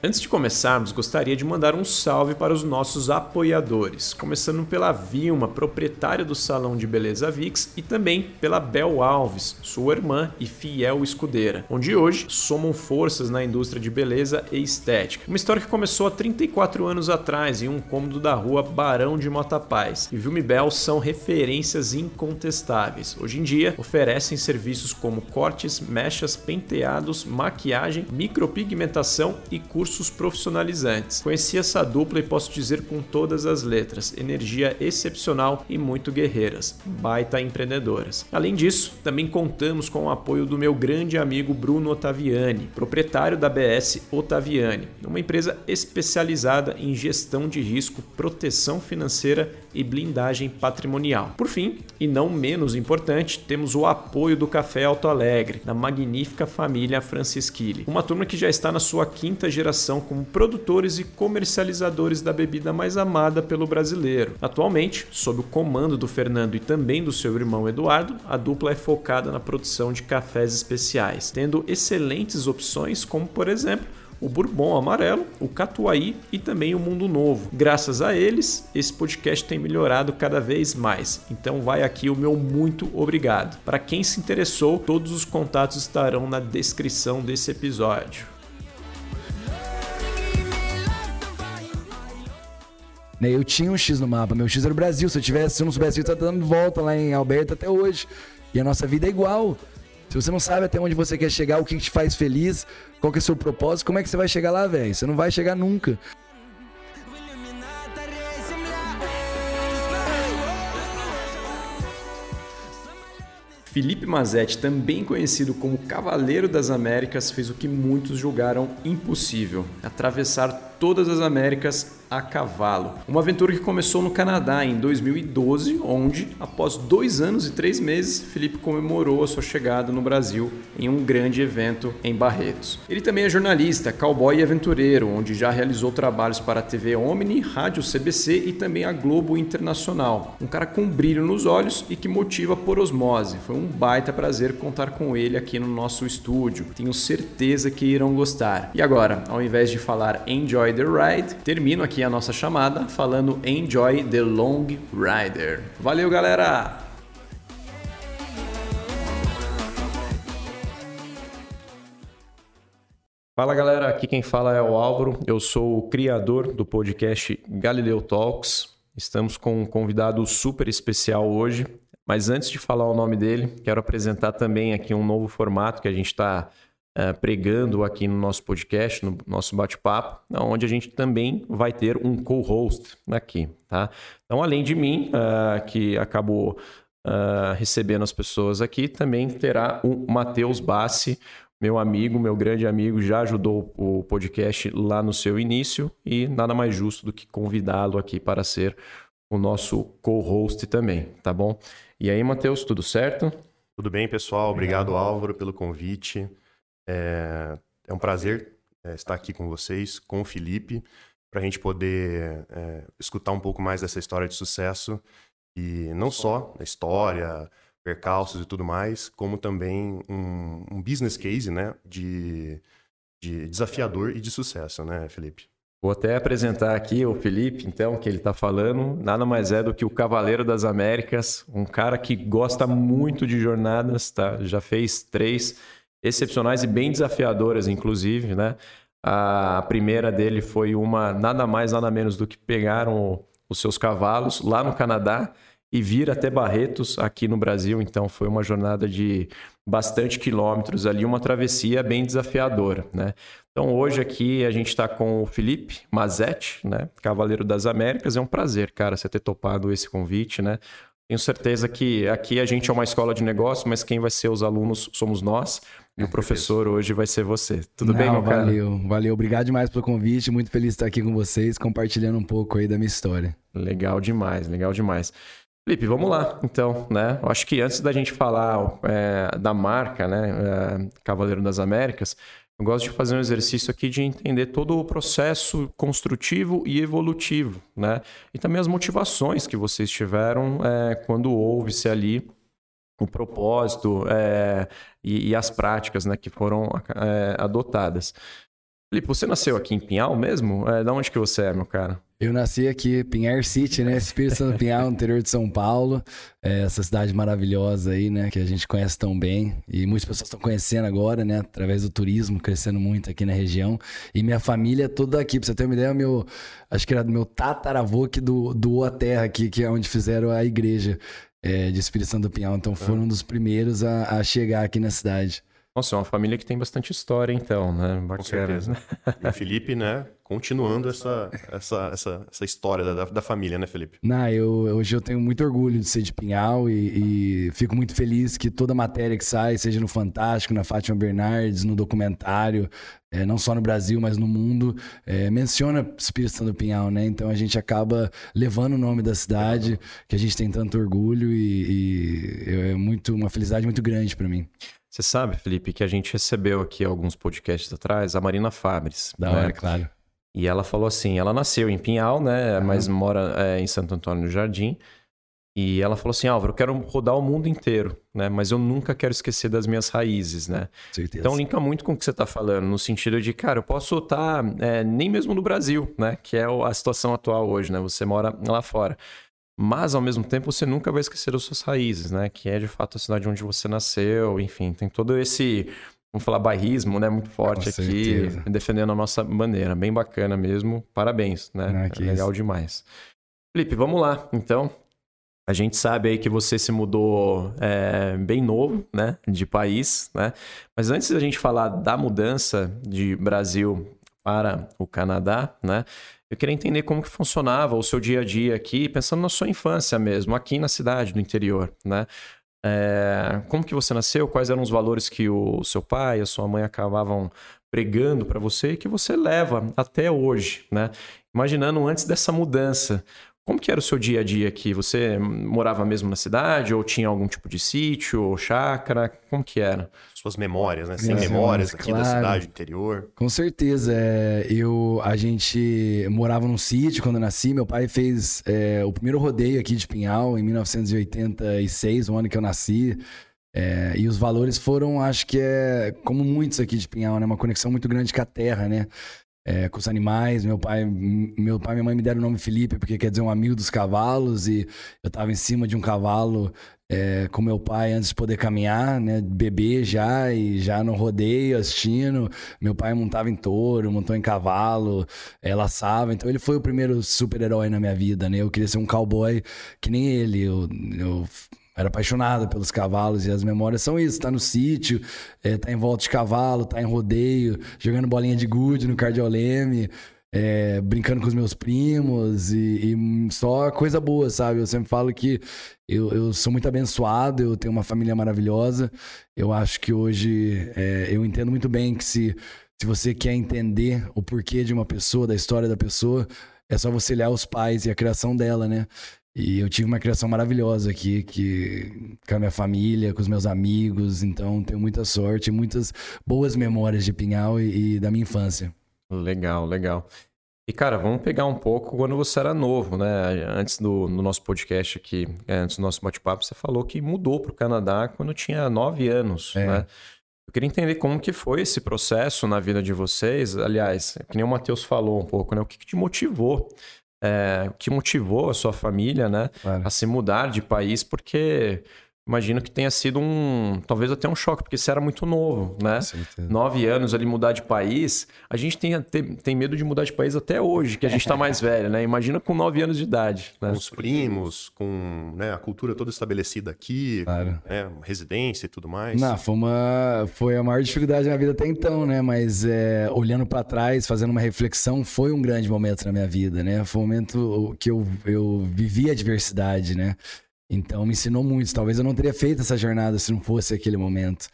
Antes de começarmos, gostaria de mandar um salve para os nossos apoiadores, começando pela Vilma, proprietária do Salão de Beleza Vix, e também pela Bel Alves, sua irmã e fiel escudeira, onde hoje somam forças na indústria de beleza e estética. Uma história que começou há 34 anos atrás em um cômodo da rua Barão de Motapaz. E Vilma e Bel são referências incontestáveis. Hoje em dia, oferecem serviços como cortes, mechas, penteados, maquiagem, micropigmentação e cursos cursos profissionalizantes. Conheci essa dupla e posso dizer com todas as letras: energia excepcional e muito guerreiras, baita empreendedoras. Além disso, também contamos com o apoio do meu grande amigo Bruno Ottaviani, proprietário da BS Ottaviani, uma empresa especializada em gestão de risco, proteção financeira e blindagem patrimonial. Por fim, e não menos importante, temos o apoio do Café Alto Alegre, da magnífica família Francisquili, uma turma que já está na sua quinta geração como produtores e comercializadores da bebida mais amada pelo brasileiro. Atualmente, sob o comando do Fernando e também do seu irmão Eduardo, a dupla é focada na produção de cafés especiais, tendo excelentes opções como, por exemplo, o Bourbon Amarelo, o Catuaí e também o Mundo Novo. Graças a eles, esse podcast tem melhorado cada vez mais. Então vai aqui o meu muito obrigado. Para quem se interessou, todos os contatos estarão na descrição desse episódio. Né? Eu tinha um X no mapa, meu X era o Brasil. Se eu tivesse, se eu não soubesse, eu tá dando volta lá em Alberta até hoje. E a nossa vida é igual. Se você não sabe até onde você quer chegar, o que te faz feliz, qual que é o seu propósito, como é que você vai chegar lá, velho? Você não vai chegar nunca. Felipe Mazetti, também conhecido como Cavaleiro das Américas, fez o que muitos julgaram impossível: atravessar todas as Américas a cavalo. Uma aventura que começou no Canadá em 2012, onde, após dois anos e três meses, Felipe comemorou a sua chegada no Brasil em um grande evento em Barretos. Ele também é jornalista, cowboy e aventureiro, onde já realizou trabalhos para a TV Omni, Rádio CBC e também a Globo Internacional. Um cara com brilho nos olhos e que motiva por osmose. Foi um baita prazer contar com ele aqui no nosso estúdio. Tenho certeza que irão gostar. E agora, ao invés de falar Enjoy the Ride, termino aqui aqui a nossa chamada falando Enjoy the Long Rider. Valeu, galera! Fala galera, aqui quem fala é o Álvaro, eu sou o criador do podcast Galileu Talks. Estamos com um convidado super especial hoje, mas antes de falar o nome dele, quero apresentar também aqui um novo formato que a gente está uh, pregando aqui no nosso podcast, no nosso bate-papo, onde a gente também vai ter um co-host aqui, tá? Então, além de mim, uh, que acabou uh, recebendo as pessoas aqui, também terá o Matheus Bassi, meu amigo, meu grande amigo, já ajudou o podcast lá no seu início e nada mais justo do que convidá-lo aqui para ser o nosso co-host também, tá bom? E aí, Matheus, tudo certo? Tudo bem, pessoal. Obrigado, Álvaro, pelo convite. É, é um prazer é, estar aqui com vocês, com o Felipe, para a gente poder é, escutar um pouco mais dessa história de sucesso e não só a história, percalços e tudo mais, como também um, um business case, né, de, de desafiador e de sucesso, né, Felipe? Vou até apresentar aqui o Felipe, então, que ele está falando. Nada mais é do que o Cavaleiro das Américas, um cara que gosta muito de jornadas, tá? Já fez três excepcionais e bem desafiadoras, inclusive, né? A primeira dele foi uma nada mais, nada menos do que pegaram os seus cavalos lá no Canadá e vir até Barretos aqui no Brasil. Então foi uma jornada de bastante quilômetros ali, uma travessia bem desafiadora, né? Então hoje aqui a gente está com o Felipe Mazetti, né? Cavaleiro das Américas. É um prazer, cara, você ter topado esse convite, né? Tenho certeza que aqui a gente é uma escola de negócio, mas quem vai ser os alunos somos nós. E o professor hoje vai ser você. Tudo Não, bem, meu cara? Valeu, valeu. Obrigado demais pelo convite. Muito feliz de estar aqui com vocês, compartilhando um pouco aí da minha história. Legal demais, legal demais. Felipe, vamos lá, então, né? Eu acho que antes da gente falar é, da marca, né, é, Cavaleiro das Américas, eu gosto de fazer um exercício aqui de entender todo o processo construtivo e evolutivo, né? E também as motivações que vocês tiveram é, quando houve-se ali o propósito é, e, e, as práticas né, que foram é, adotadas. Felipe, você nasceu aqui em Pinhal mesmo? É, da onde que você é, meu cara? Eu nasci aqui, Pinhar City, né? Espírito Santo Pinhal, interior de São Paulo. É essa cidade maravilhosa aí, né? Que a gente conhece tão bem. E muitas pessoas estão conhecendo agora, né? Através do turismo, crescendo muito aqui na região. E minha família é toda aqui. Pra você ter uma ideia, meu, acho que era do meu tataravô que do, doou a terra aqui, que é onde fizeram a igreja é, de Espírito Santo Pinhal. Então foram um dos primeiros a, a chegar aqui na cidade. Nossa, é uma família que tem bastante história, então, né? Bacana. Com certeza. E o Felipe, né? Continuando essa, essa, essa, essa história da, da família, né, Felipe? Não, eu, hoje eu tenho muito orgulho de ser de Pinhal e, e, fico muito feliz que toda matéria que sai, seja no Fantástico, na Fátima Bernardes, no documentário, é, não só no Brasil, mas no mundo, é, menciona Espírito Santo Pinhal, né? Então a gente acaba levando o nome da cidade, que a gente tem tanto orgulho e, e é muito, uma felicidade muito grande para mim. Você sabe, Felipe, que a gente recebeu aqui alguns podcasts atrás a Marina Fabres. Da né? hora, claro. E ela falou assim: ela nasceu em Pinhal, né? Uhum. Mas mora é, em Santo Antônio do Jardim. E ela falou assim: Álvaro, eu quero rodar o mundo inteiro, né? Mas eu nunca quero esquecer das minhas raízes, né? Certeza. Então linka muito com o que você está falando, no sentido de, cara, eu posso estar é, nem mesmo no Brasil, né? Que é a situação atual hoje, né? Você mora lá fora. Mas, ao mesmo tempo, você nunca vai esquecer as suas raízes, né? Que é, de fato, a cidade onde você nasceu, enfim. Tem todo esse, vamos falar, bairrismo, né? Muito forte Com aqui, certeza. defendendo a nossa bandeira. Bem bacana mesmo. Parabéns, né? Ah, é legal isso. demais. Felipe, vamos lá, então. A gente sabe aí que você se mudou é, bem novo, né? De país, né? Mas antes da gente falar da mudança de Brasil para o Canadá, né? Eu queria entender como que funcionava o seu dia a dia aqui, pensando na sua infância mesmo, aqui na cidade, no interior, né? É, como que você nasceu? Quais eram os valores que o seu pai e a sua mãe acabavam pregando para você e que você leva até hoje, né? Imaginando antes dessa mudança, como que era o seu dia a dia aqui? Você morava mesmo na cidade ou tinha algum tipo de sítio ou chácara? Como que era? Suas memórias, né? Sem memórias aqui claro. da cidade, interior. Com certeza. É, eu, a gente morava num sítio quando eu nasci. Meu pai fez é, o primeiro rodeio aqui de Pinhal em 1986, o ano que eu nasci. É, e os valores foram, acho que é como muitos aqui de Pinhal, né? Uma conexão muito grande com a terra, né? É, com os animais. Meu pai, meu pai e minha mãe me deram o nome Felipe, porque quer dizer um amigo dos cavalos. E eu estava em cima de um cavalo é, com meu pai antes de poder caminhar, né? Bebê já, e já no rodeio, assistindo. Meu pai montava em touro, montou em cavalo, é, laçava. Então ele foi o primeiro super-herói na minha vida, né? Eu queria ser um cowboy que nem ele. Eu, eu era apaixonado pelos cavalos e as memórias são isso. Tá no sítio, é, tá em volta de cavalo, tá em rodeio, jogando bolinha de gude no cardioleme, é, brincando com os meus primos e, e, só coisa boa, sabe? Eu sempre falo que eu, eu sou muito abençoado, eu tenho uma família maravilhosa. Eu acho que hoje é, eu entendo muito bem que se, se você quer entender o porquê de uma pessoa, da história da pessoa, é só você olhar os pais e a criação dela, né? E eu tive uma criação maravilhosa aqui, que, com a minha família, com os meus amigos. Então, tenho muita sorte, muitas boas memórias de Pinhal e, e da minha infância. Legal, legal. E, cara, vamos pegar um pouco quando você era novo, né? Antes do no nosso podcast aqui, é, antes do nosso bate-papo, você falou que mudou para o Canadá quando tinha nove anos, é. né? Eu queria entender como que foi esse processo na vida de vocês. Aliás, que nem o Matheus falou um pouco, né? O que, que te motivou é, que motivou a sua família, né, claro. a se mudar de país, porque imagino que tenha sido um, talvez até um choque, porque você era muito novo, né? Nove anos ali mudar de país. A gente tem, tem, tem medo de mudar de país até hoje, que a gente está mais velho, né? Imagina com nove anos de idade. Né? Com os primos, com né, a cultura toda estabelecida aqui, claro. né, residência e tudo mais. Não, foi, uma, foi a maior dificuldade da minha vida até então, né? Mas é, olhando para trás, fazendo uma reflexão, foi um grande momento na minha vida, né? Foi um momento que eu, eu vivi a diversidade, né? Então me ensinou muito. Talvez eu não teria feito essa jornada se não fosse aquele momento.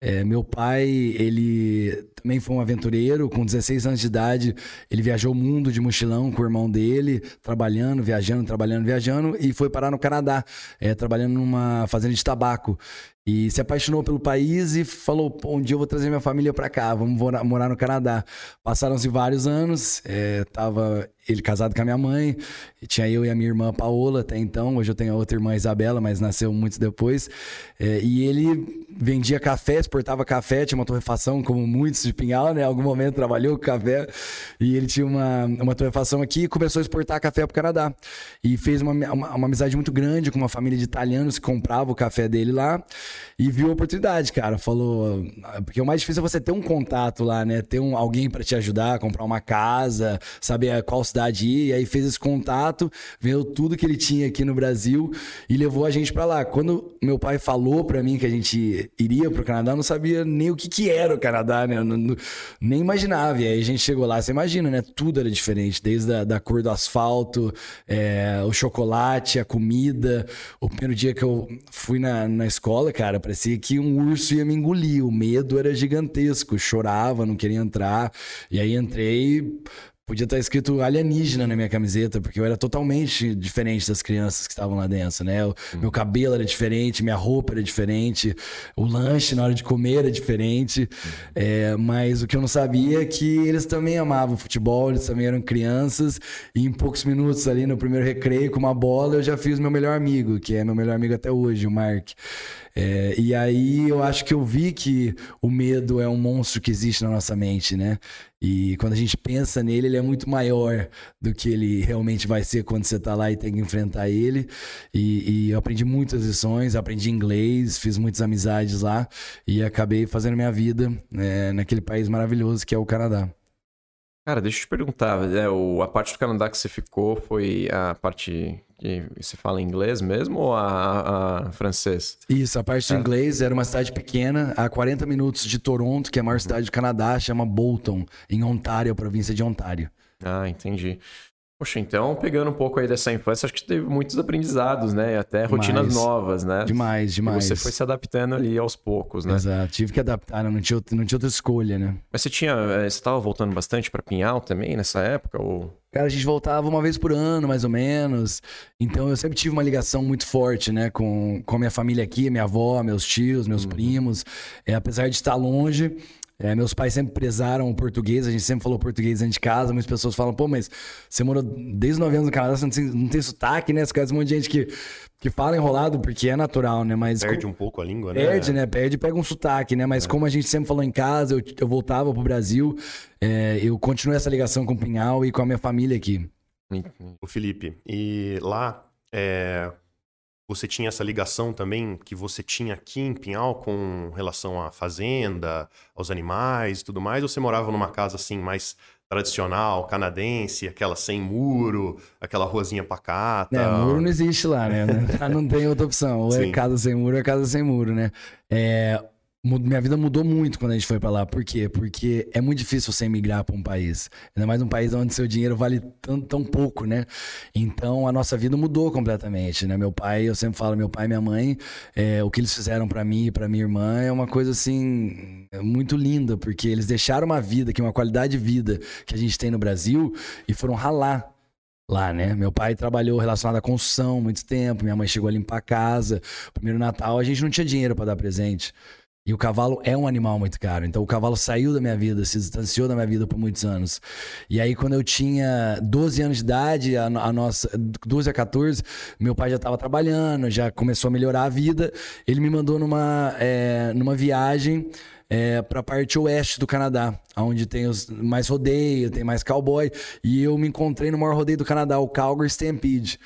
É, meu pai, ele também foi um aventureiro. Com 16 anos de idade, ele viajou o mundo de mochilão com o irmão dele, trabalhando, viajando, trabalhando, viajando, e foi parar no Canadá, é, trabalhando numa fazenda de tabaco. E se apaixonou pelo país e falou: um dia eu vou trazer minha família para cá, vamos morar no Canadá. Passaram-se vários anos, é, tava ele casado com a minha mãe, tinha eu e a minha irmã Paola até então. Hoje eu tenho a outra irmã Isabela, mas nasceu muito depois. É, e ele vendia café, exportava café, tinha uma torrefação, como muitos de Pinhal, né? Em algum momento trabalhou com café. E ele tinha uma, uma torrefação aqui e começou a exportar café para o Canadá. E fez uma, uma, uma amizade muito grande com uma família de italianos que comprava o café dele lá e viu a oportunidade, cara. Falou. Porque o mais difícil é você ter um contato lá, né? Ter um, alguém para te ajudar, comprar uma casa, saber qual cidade ir. E aí fez esse contato, viu tudo que ele tinha aqui no Brasil e levou a gente para lá. Quando meu pai falou para mim que a gente iria pro Canadá, eu não sabia nem o que, que era o Canadá, né? Não, não, nem imaginava. E aí a gente chegou lá, você imagina, né? Tudo era diferente, desde a da cor do asfalto, é, o chocolate, a comida. O primeiro dia que eu fui na, na escola, cara. Parecia que um urso ia me engolir. O medo era gigantesco. chorava, não queria entrar. E aí entrei. Podia estar escrito alienígena na minha camiseta, porque eu era totalmente diferente das crianças que estavam lá dentro, né? O, hum. Meu cabelo era diferente, minha roupa era diferente, o lanche na hora de comer era diferente. Hum. É, mas o que eu não sabia é que eles também amavam futebol, eles também eram crianças. E em poucos minutos ali no primeiro recreio, com uma bola, eu já fiz meu melhor amigo, que é meu melhor amigo até hoje, o Mark. É, e aí eu acho que eu vi que o medo é um monstro que existe na nossa mente, né? E quando a gente pensa nele, ele é muito maior do que ele realmente vai ser quando você está lá e tem que enfrentar ele. E, e, eu aprendi muitas lições, aprendi inglês, fiz muitas amizades lá e acabei fazendo minha vida é, naquele país maravilhoso que é o Canadá. Cara, deixa eu te perguntar, é, o, a parte do Canadá que você ficou foi a parte que você fala inglês mesmo ou a, a francês? Isso, a parte do é. inglês era uma cidade pequena, a 40 minutos de Toronto, que é a maior cidade do Canadá, chama Bolton, em Ontário, a província de Ontário. Ah, entendi. Poxa, então, pegando um pouco aí dessa infância, acho que teve muitos aprendizados, né? E até rotinas novas, né? Demais, demais. E você foi se adaptando ali aos poucos, né? Exato, tive que adaptar, não tinha, não tinha outra escolha, né? Mas você tinha. Eh, você estava voltando bastante para Pinhal também nessa época? Ou... Cara, a gente voltava uma vez por ano, mais ou menos. Então eu sempre tive uma ligação muito forte, né? Com, com a minha família aqui, minha avó, meus tios, meus uhum. primos. É, apesar de estar longe, é, meus pais sempre prezaram o português, a gente sempre falou português dentro de casa. Muitas pessoas falam, pô, mas você morou desde 9 anos no Canadá, você não tem, não tem sotaque, né? Você conhece um monte de gente que, que fala enrolado porque é natural, né? Mas perde um pouco a língua, né? Perde, né? Perde e pega um sotaque, né? Mas é. como a gente sempre falou em casa, eu, eu voltava pro Brasil, é, eu continuo essa ligação com o Pinhal e com a minha família aqui. O Felipe, e lá, é, você tinha essa ligação também que você tinha aqui em Pinhal com relação à fazenda, aos animais e tudo mais? Ou você morava numa casa assim mais tradicional, canadense, aquela sem muro, aquela ruazinha pacata? É, muro não existe lá, né? não tem outra opção. Ou é casa sem muro é casa sem muro, né? É, minha vida mudou muito quando a gente foi para lá. Por quê? Porque é muito difícil você emigrar para um país. Ainda mais um país onde seu dinheiro vale tão, tão pouco, né? Então a nossa vida mudou completamente, né? Meu pai, eu sempre falo, meu pai e minha mãe, é, o que eles fizeram para mim e para minha irmã é uma coisa assim muito linda, porque eles deixaram uma vida, que uma qualidade de vida que a gente tem no Brasil e foram ralar lá, né? Meu pai trabalhou relacionado à construção muito tempo, minha mãe chegou a limpar a casa. Primeiro Natal a gente não tinha dinheiro para dar presente. E o cavalo é um animal muito caro. Então o cavalo saiu da minha vida, se distanciou da minha vida por muitos anos. E aí, quando eu tinha 12 anos de idade, a, a nossa, 12 a 14, meu pai já estava trabalhando, já começou a melhorar a vida. Ele me mandou numa, é, numa viagem. É, para a parte oeste do Canadá, onde tem os mais rodeio, tem mais cowboy, e eu me encontrei no maior rodeio do Canadá, o Calgary Stampede.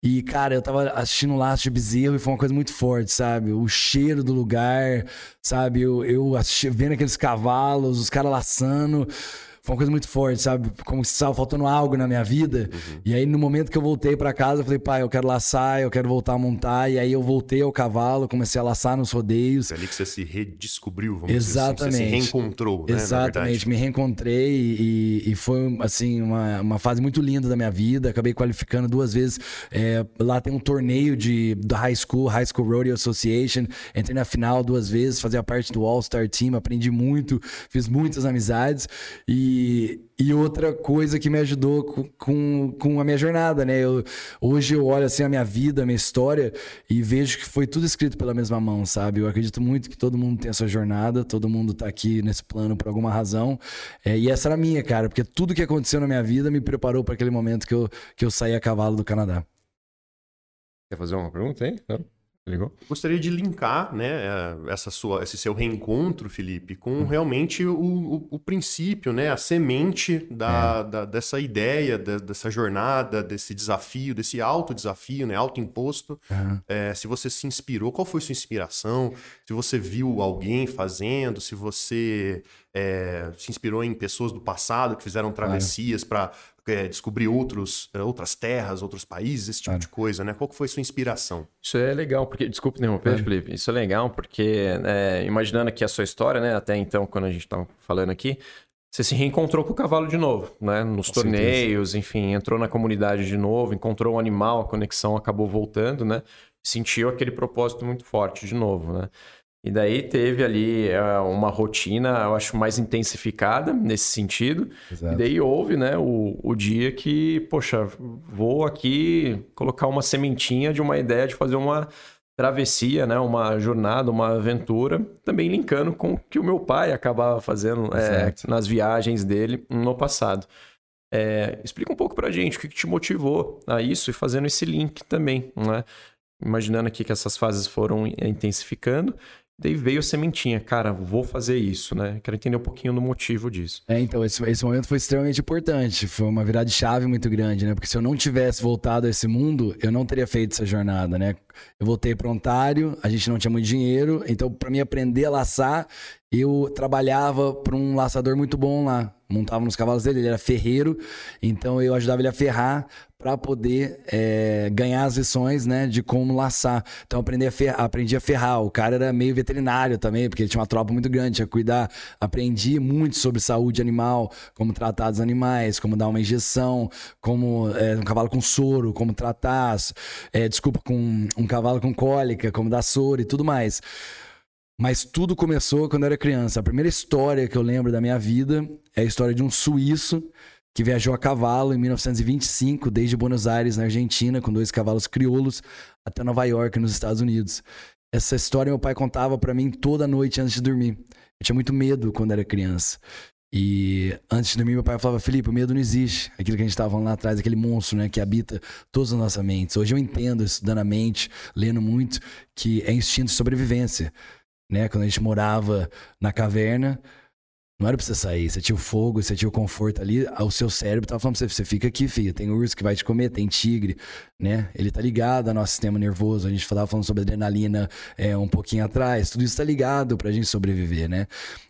E, cara, eu tava assistindo laço de bezerro e foi uma coisa muito forte, sabe? O cheiro do lugar, sabe? Eu, eu assisti, vendo aqueles cavalos, os caras laçando. Foi uma coisa muito forte, sabe? Como se estava faltando algo na minha vida. Uhum. E aí, no momento que eu voltei para casa, eu falei, pai, eu quero laçar, eu quero voltar a montar. E aí eu voltei ao cavalo, comecei a laçar nos rodeios. É ali que você se redescobriu, vamos Exatamente. dizer assim. Você se reencontrou, né? Exatamente, me reencontrei e, e, foi, assim, uma, uma fase muito linda da minha vida. Acabei qualificando duas vezes. É, lá tem um torneio de, da High School, High School Rodeo Association. Entrei na final duas vezes, fazia parte do All-Star Team, aprendi muito, fiz muitas amizades. E e, outra coisa que me ajudou com, com, a minha jornada, né? Eu, hoje eu olho assim a minha vida, a minha história e vejo que foi tudo escrito pela mesma mão, sabe? Eu acredito muito que todo mundo tem a sua jornada, todo mundo tá aqui nesse plano por alguma razão. É, e essa era a minha, cara, porque tudo que aconteceu na minha vida me preparou para aquele momento que eu, que eu saí a cavalo do Canadá. Quer fazer uma pergunta aí? Não? Ligou? Gostaria de linkar né, é, essa sua, esse seu reencontro, Felipe, com uhum. realmente o, o, o, princípio, né, a semente da, é. da, dessa ideia, da, dessa jornada, desse desafio, desse alto desafio, né, autoimposto. Uhum. É, se você se inspirou, qual foi sua inspiração? Se você viu alguém fazendo, se você é, se inspirou em pessoas do passado que fizeram travessias para é, descobrir outros, é, outras terras, outros países, esse tipo claro. de coisa, né? Qual que foi sua inspiração? Isso é legal, porque, desculpe interromper, claro. Felipe, isso é legal porque, é, imaginando aqui a sua história, né? Até então, quando a gente estava falando aqui, você se reencontrou com o cavalo de novo, né? Nos com torneios, certeza. enfim, entrou na comunidade de novo, encontrou um animal, a conexão acabou voltando, né? Sentiu aquele propósito muito forte de novo, né? E daí teve ali uh, uma rotina, eu acho, mais intensificada nesse sentido. Exato. E daí houve, né, o, o dia que, poxa, vou aqui colocar uma sementinha de uma ideia de fazer uma travessia, né, uma jornada, uma aventura, também linkando com o que o meu pai acabava fazendo é, nas viagens dele no passado. É, explica um pouco pra gente o que, que te motivou a isso e fazendo esse link também, né? Imaginando aqui que essas fases foram intensificando Daí veio a sementinha, cara, vou fazer isso, né? Quero entender um pouquinho do motivo disso. É, então, esse, esse momento foi extremamente importante. Foi uma virada de chave muito grande, né? Porque se eu não tivesse voltado a esse mundo, eu não teria feito essa jornada, né? Eu voltei para Ontário, a gente não tinha muito dinheiro, então para mim aprender a laçar, eu trabalhava para um laçador muito bom lá. Montava nos cavalos dele, ele era ferreiro, então eu ajudava ele a ferrar para poder é, ganhar as lições né, de como laçar. Então aprendi a, ferrar, aprendi a ferrar. O cara era meio veterinário também, porque ele tinha uma tropa muito grande, tinha que cuidar. Aprendi muito sobre saúde animal, como tratar os animais, como dar uma injeção, como é, um cavalo com soro, como tratar, é, desculpa, com um cavalo com cólica, como dar soro e tudo mais. Mas tudo começou quando eu era criança. A primeira história que eu lembro da minha vida é a história de um suíço que viajou a cavalo em 1925, desde Buenos Aires, na Argentina, com dois cavalos crioulos, até Nova York, nos Estados Unidos. Essa história meu pai contava para mim toda noite antes de dormir. Eu tinha muito medo quando era criança. E antes de dormir, meu pai falava: Felipe, o medo não existe. Aquilo que a gente estava lá atrás, aquele monstro né, que habita todas as nossas mentes. Hoje eu entendo, estudando a mente, lendo muito, que é instinto de sobrevivência. Né? Quando a gente morava na caverna, não era pra você sair, você tinha o fogo, você tinha o conforto ali, o seu cérebro tava falando pra você, você fica aqui, filha, tem urso que vai te comer, tem tigre, né? Ele tá ligado ao nosso sistema nervoso, a gente tava falando sobre adrenalina é, um pouquinho atrás, tudo isso tá ligado pra gente sobreviver, né?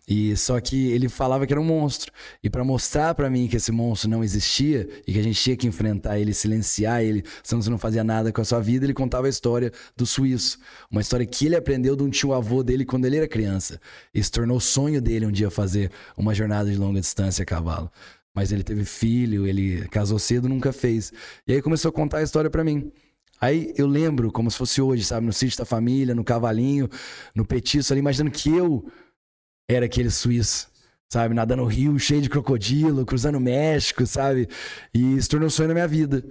E só que ele falava que era um monstro. E para mostrar para mim que esse monstro não existia e que a gente tinha que enfrentar ele, silenciar ele, senão você não fazia nada com a sua vida, ele contava a história do suíço. Uma história que ele aprendeu de um tio avô dele quando ele era criança. E se tornou sonho dele um dia fazer uma jornada de longa distância a cavalo. Mas ele teve filho, ele casou cedo, nunca fez. E aí começou a contar a história para mim. Aí eu lembro, como se fosse hoje, sabe, no sítio da família, no cavalinho, no petiço ali, imaginando que eu era aquele suíço, sabe? Nadando no rio, cheio de crocodilo, cruzando o México, sabe? E se tornou um sonho na minha vida.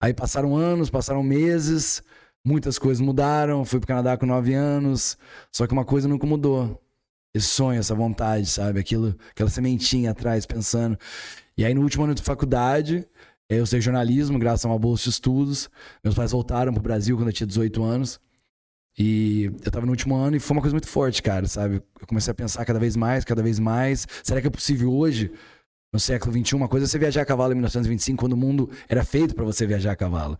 Aí passaram anos, passaram meses, muitas coisas mudaram. Fui pro Canadá com nove anos, só que uma coisa nunca mudou. Esse sonho, essa vontade, sabe? Aquilo, aquela sementinha atrás, pensando. E aí no último ano de faculdade, eu sei jornalismo, graças a uma bolsa de estudos. Meus pais voltaram pro Brasil quando eu tinha 18 anos. E eu tava no último ano e foi uma coisa muito forte, cara, sabe? Eu comecei a pensar cada vez mais, cada vez mais. Será que é possível hoje, no século XXI, uma coisa é você viajar a cavalo em 1925, quando o mundo era feito para você viajar a cavalo?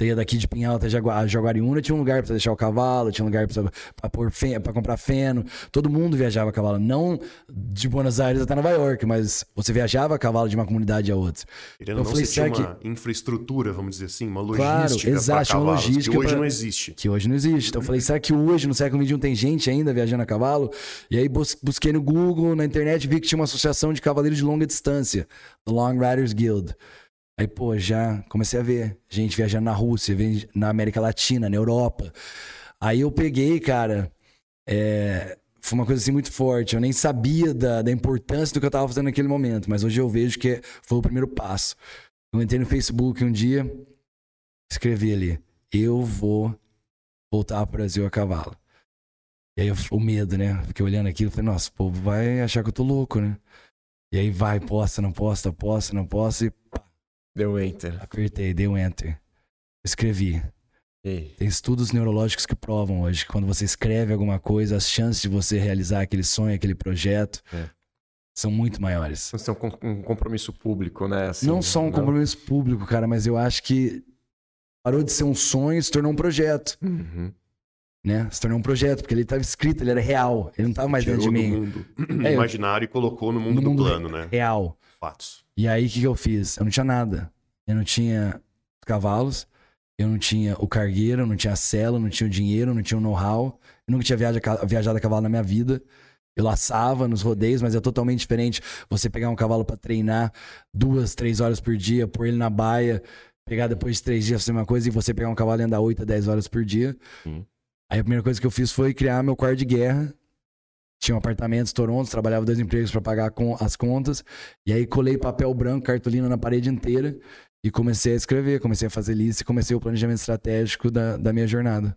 Você ia daqui de Pinhal até Jagu- Jaguariúna, tinha um lugar pra você deixar o cavalo, tinha um lugar pra comprar feno. Todo mundo viajava a cavalo. Não de Buenos Aires até Nova York, mas você viajava a cavalo de uma comunidade a outra. Querendo ou não, falei, você tinha uma infraestrutura, vamos dizer assim, uma Claro, logística exato, para tinha uma cavalos, logística que hoje pra- não existe. Que hoje não existe. Então eu falei, será que hoje, no século XXI, tem gente ainda viajando a cavalo? E aí bus- busquei no Google, na internet, vi que tinha uma associação de cavaleiros de longa distância, the Long Riders Guild. Aí, pô, já comecei a ver gente viajando na Rússia, na América Latina, na Europa. Aí eu peguei, cara, é, foi uma coisa assim muito forte. Eu nem sabia da, da importância do que eu tava fazendo naquele momento, mas hoje eu vejo que foi o primeiro passo. Eu entrei no Facebook um dia, escrevi ali, eu vou voltar pro Brasil a cavalo. E aí eu- o medo, né? Fiquei olhando aquilo e falei, nossa, o povo vai achar que eu tô louco, né? E aí vai, posta, não posta, posta, não posta e Deu enter. apertei, dei um enter. Escrevi. E Tem estudos neurológicos que provam hoje que quando você escreve alguma coisa, as chances de você realizar aquele sonho, aquele projeto, É. são muito maiores. Você tem um com- um compromisso público, né? assim, não só um compromisso público, cara, mas eu acho que parou de ser um sonho e se tornou um projeto, Uhum. né? Se tornou um projeto, porque ele estava escrito, ele era real, ele não estava mais Tirou dentro de do mim. mundo É, eu- imaginário e colocou no mundo No do mundo plano, né? Real. Fatos. E aí, o que, que eu fiz? Eu não tinha nada. Eu não tinha cavalos, eu não tinha o cargueiro, eu não tinha a cela, eu não tinha o dinheiro, eu não tinha o know-how. Eu nunca tinha viaja- viajado a cavalo na minha vida. Eu laçava nos rodeios, mas é totalmente diferente você pegar um cavalo pra treinar duas, três horas por dia, pôr ele na baia, pegar depois de três dias fazer uma coisa e você pegar um cavalo e andar oito a dez horas por dia. Sim. Aí a primeira coisa que eu fiz foi criar meu quarto de guerra. Tinha um apartamento em Toronto, trabalhava dois empregos para pagar com as contas. E aí colei papel branco, cartolina na parede inteira e comecei a escrever, comecei a fazer lista e comecei o planejamento estratégico da, da minha jornada.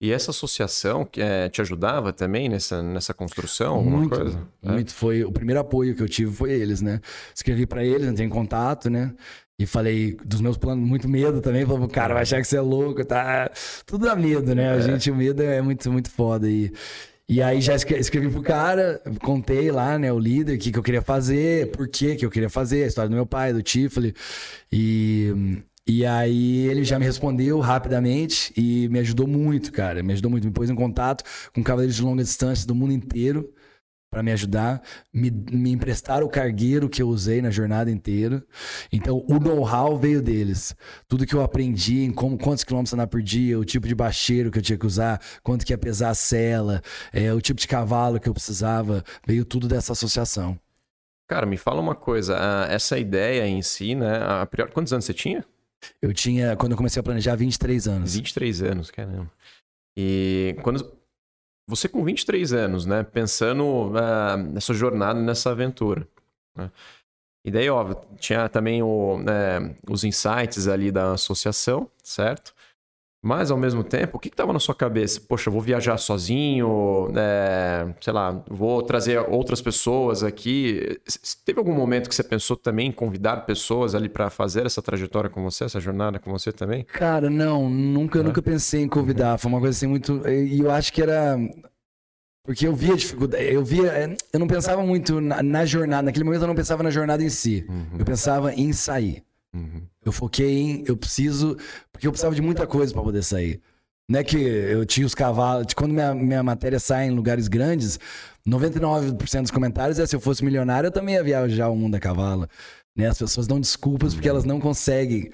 E essa associação que eh, te ajudava também nessa, nessa construção, alguma muito, coisa? É? muito. Foi o primeiro apoio que eu tive foi eles, né? Escrevi para eles, entrei em contato, né? E falei dos meus planos, muito medo também. Falei, cara vai achar que você é louco, tá? Tudo dá medo, né? A gente, o medo é muito, muito foda. E, e aí já escre- escrevi pro cara, contei lá, né, o líder, o que, que eu queria fazer, por que que eu queria fazer, a história do meu pai, do Tifley. E, e aí ele já me respondeu rapidamente e me ajudou muito, cara. Me ajudou muito. Me pôs em contato com cavaleiros de longa distância do mundo inteiro para me ajudar, me, me emprestaram o cargueiro que eu usei na jornada inteira. Então, o know-how veio deles. Tudo que eu aprendi em como, quantos quilômetros andar por dia, o tipo de bacheiro que eu tinha que usar, quanto que ia pesar a cela, é, o tipo de cavalo que eu precisava, veio tudo dessa associação. Cara, me fala uma coisa. essa ideia em si, né? A priori, quantos anos você tinha? Eu tinha, quando eu comecei a planejar, 23 anos. 23 anos, caramba. E quando você com 23 anos, né, pensando ah, nessa jornada, nessa aventura, né? E daí, óbvio, tinha também o, né, os insights ali da associação, certo? Mas, ao mesmo tempo, o que estava na sua cabeça? Poxa, eu vou viajar sozinho, né, sei lá, vou trazer outras pessoas aqui. Teve algum momento que você pensou também em convidar pessoas ali para fazer essa trajetória com você, essa jornada com você também? Cara, não, nunca, É? nunca pensei em convidar. Foi uma coisa assim muito. E eu acho que era. Porque eu via dificuldade. Eu via. Eu não pensava muito na, na jornada. Naquele momento eu não pensava na jornada em si. Eu pensava em sair. Uhum. Eu foquei em. Eu preciso. Porque eu precisava de muita coisa para poder sair. Não é que eu tinha os cavalos. Quando minha, minha matéria sai em lugares grandes, 99% dos comentários é se eu fosse milionário, eu também ia viajar o mundo a cavalo. Né? As pessoas dão desculpas porque elas não conseguem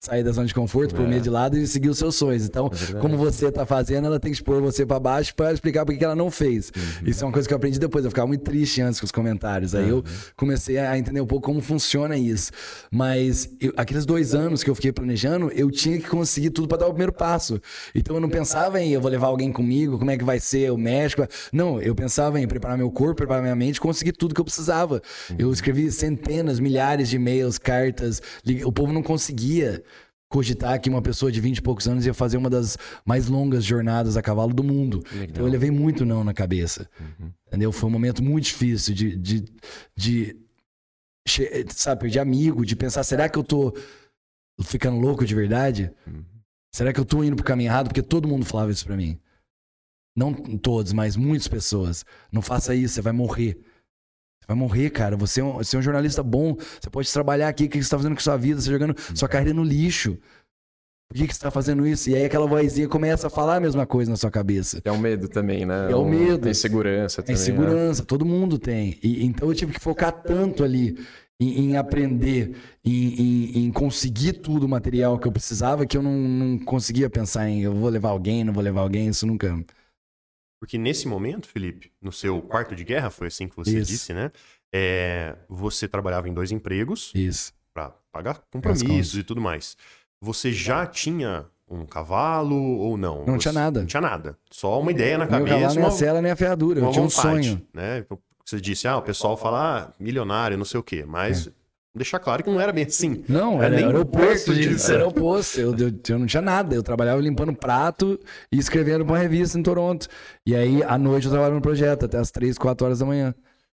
sair da zona de conforto, por É. meio de lado e seguir os seus sonhos. Então, É como você tá fazendo, ela tem que expor você para baixo para explicar por que ela não fez. Uhum. Isso é uma coisa que eu aprendi depois. Eu ficava muito triste antes com os comentários. Aí eu comecei a entender um pouco como funciona isso. Mas eu- aqueles dois anos que eu fiquei planejando, eu tinha que conseguir tudo para dar o primeiro passo. Então eu não pensava em eu vou levar alguém comigo, como é que vai ser o México. Não, eu pensava em preparar meu corpo, preparar minha mente, conseguir tudo que eu precisava. Eu escrevi centenas, milhares de e-mails, cartas. O povo não conseguia cogitar que uma pessoa de 20 e poucos anos ia fazer uma das mais longas jornadas a cavalo do mundo. Legal. Então eu levei muito não na cabeça. Entendeu? Foi um momento muito difícil de, de, de che- sabe, perder amigo, de pensar, será que eu tô ficando louco de verdade? Será que eu tô indo pro caminho errado? Porque todo mundo falava isso pra mim. Não todos, mas muitas pessoas. Não faça isso, você vai morrer. Vai morrer, cara. Você é um, você é um jornalista bom. Você pode trabalhar aqui. O que você tá fazendo com sua vida? Você jogando sua carreira no lixo. Por que, que você tá fazendo isso? E aí aquela vozinha começa a falar a mesma coisa na sua cabeça. É o medo também, né? É o medo. A insegurança É também. né? insegurança, todo mundo tem. E, então eu tive que focar tanto ali em, em aprender, em, em- em conseguir tudo o material que eu precisava, que eu não, não conseguia pensar em eu vou levar alguém, não vou levar alguém, isso nunca. Porque nesse momento, Felipe, no seu quarto de guerra, foi assim que você Isso. disse, né? É, você trabalhava em dois empregos Isso. para pagar compromissos e tudo mais. Você já tinha um cavalo ou não? Não Você- tinha nada. Não tinha nada. Só uma ideia na Meu cabeça. cavalo nem a uma- cela, nem a ferradura. Eu uma tinha um vontade, sonho. Né? Você disse, ah, o pessoal fala ah, milionário, não sei o quê, mas deixar claro que não era bem assim. Não, É era, nem era o oposto disso. Era o oposto. Eu, eu, eu não tinha nada. Eu trabalhava limpando prato e escrevendo pra uma revista em Toronto. E aí, à noite, eu trabalhava no projeto, até as 3, 4 horas da manhã.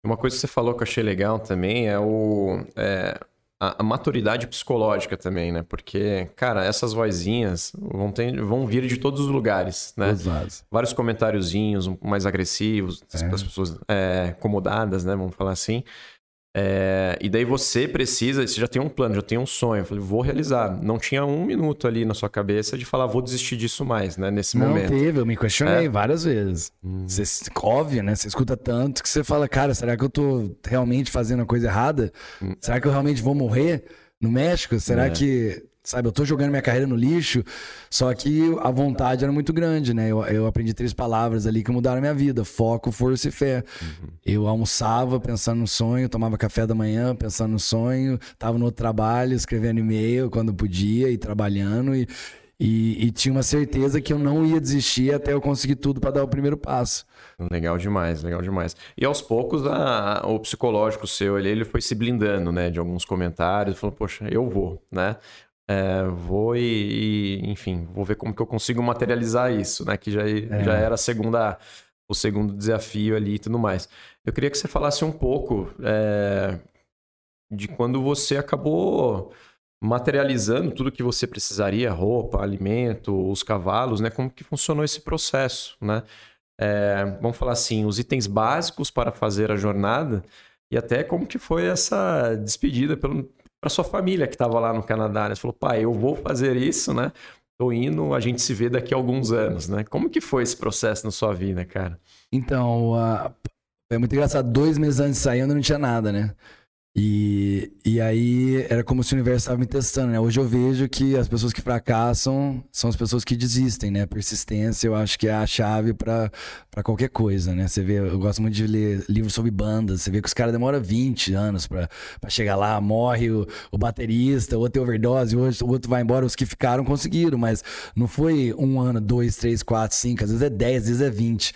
Uma coisa que você falou que eu achei legal também é o é, a, a maturidade psicológica também, né? Porque, cara, essas vozinhas vão, ter, vão vir de todos os lugares, né? Lados. Vários comentáriozinhos um pouco mais agressivos, as, É. as pessoas é, acomodadas, né? Vamos falar assim. É, e daí você precisa, você já tem um plano, já tem um sonho. Eu falei, vou realizar. Não tinha um minuto ali na sua cabeça de falar, vou desistir disso mais, né? Nesse Não momento. teve, eu me questionei É. várias vezes. Você, óbvio, né? Você escuta tanto que você fala, cara, será que eu tô realmente fazendo a coisa errada? Será que eu realmente vou morrer no México? Será É. que, sabe, eu tô jogando minha carreira no lixo? Só que a vontade era muito grande, né? Eu, eu aprendi três palavras ali que mudaram a minha vida: foco, força e fé. Eu almoçava pensando no sonho, tomava café da manhã pensando no sonho, tava no outro trabalho, escrevendo e-mail quando podia e trabalhando e, e, e tinha uma certeza que eu não ia desistir até eu conseguir tudo para dar o primeiro passo. Legal demais, legal demais. E aos poucos a- o psicológico seu ali, ele foi se blindando, né? De alguns comentários, falou, poxa, eu vou, né? É, vou e, e, enfim, vou ver como que eu consigo materializar isso, né? Que já, já era a segunda, o segundo desafio ali e tudo mais. Eu queria que você falasse um pouco é, de quando você acabou materializando tudo que você precisaria, roupa, alimento, os cavalos, né? Como que funcionou esse processo, né? É, vamos falar assim, os itens básicos para fazer a jornada e até como que foi essa despedida para sua família que estava lá no Canadá. Né? Você falou, pai, eu vou fazer isso, né? Tô indo, a gente se vê daqui a alguns anos, né? Como que foi esse processo na sua vida, cara? Então, a- é muito engraçado. Dois meses antes de sair, eu não tinha nada, né? E, e aí era como se o universo estava me testando, né? Hoje eu vejo que as pessoas que fracassam são as pessoas que desistem, né? Persistência eu acho que é a chave para qualquer coisa, né? Você vê, eu gosto muito de ler livros sobre bandas, você vê que os caras demoram 20 anos para chegar lá, morre o, o baterista, o outro tem overdose, o outro, o outro vai embora, os que ficaram conseguiram, mas não foi um ano, dois, três, quatro, cinco, às vezes é 10, às vezes é 20.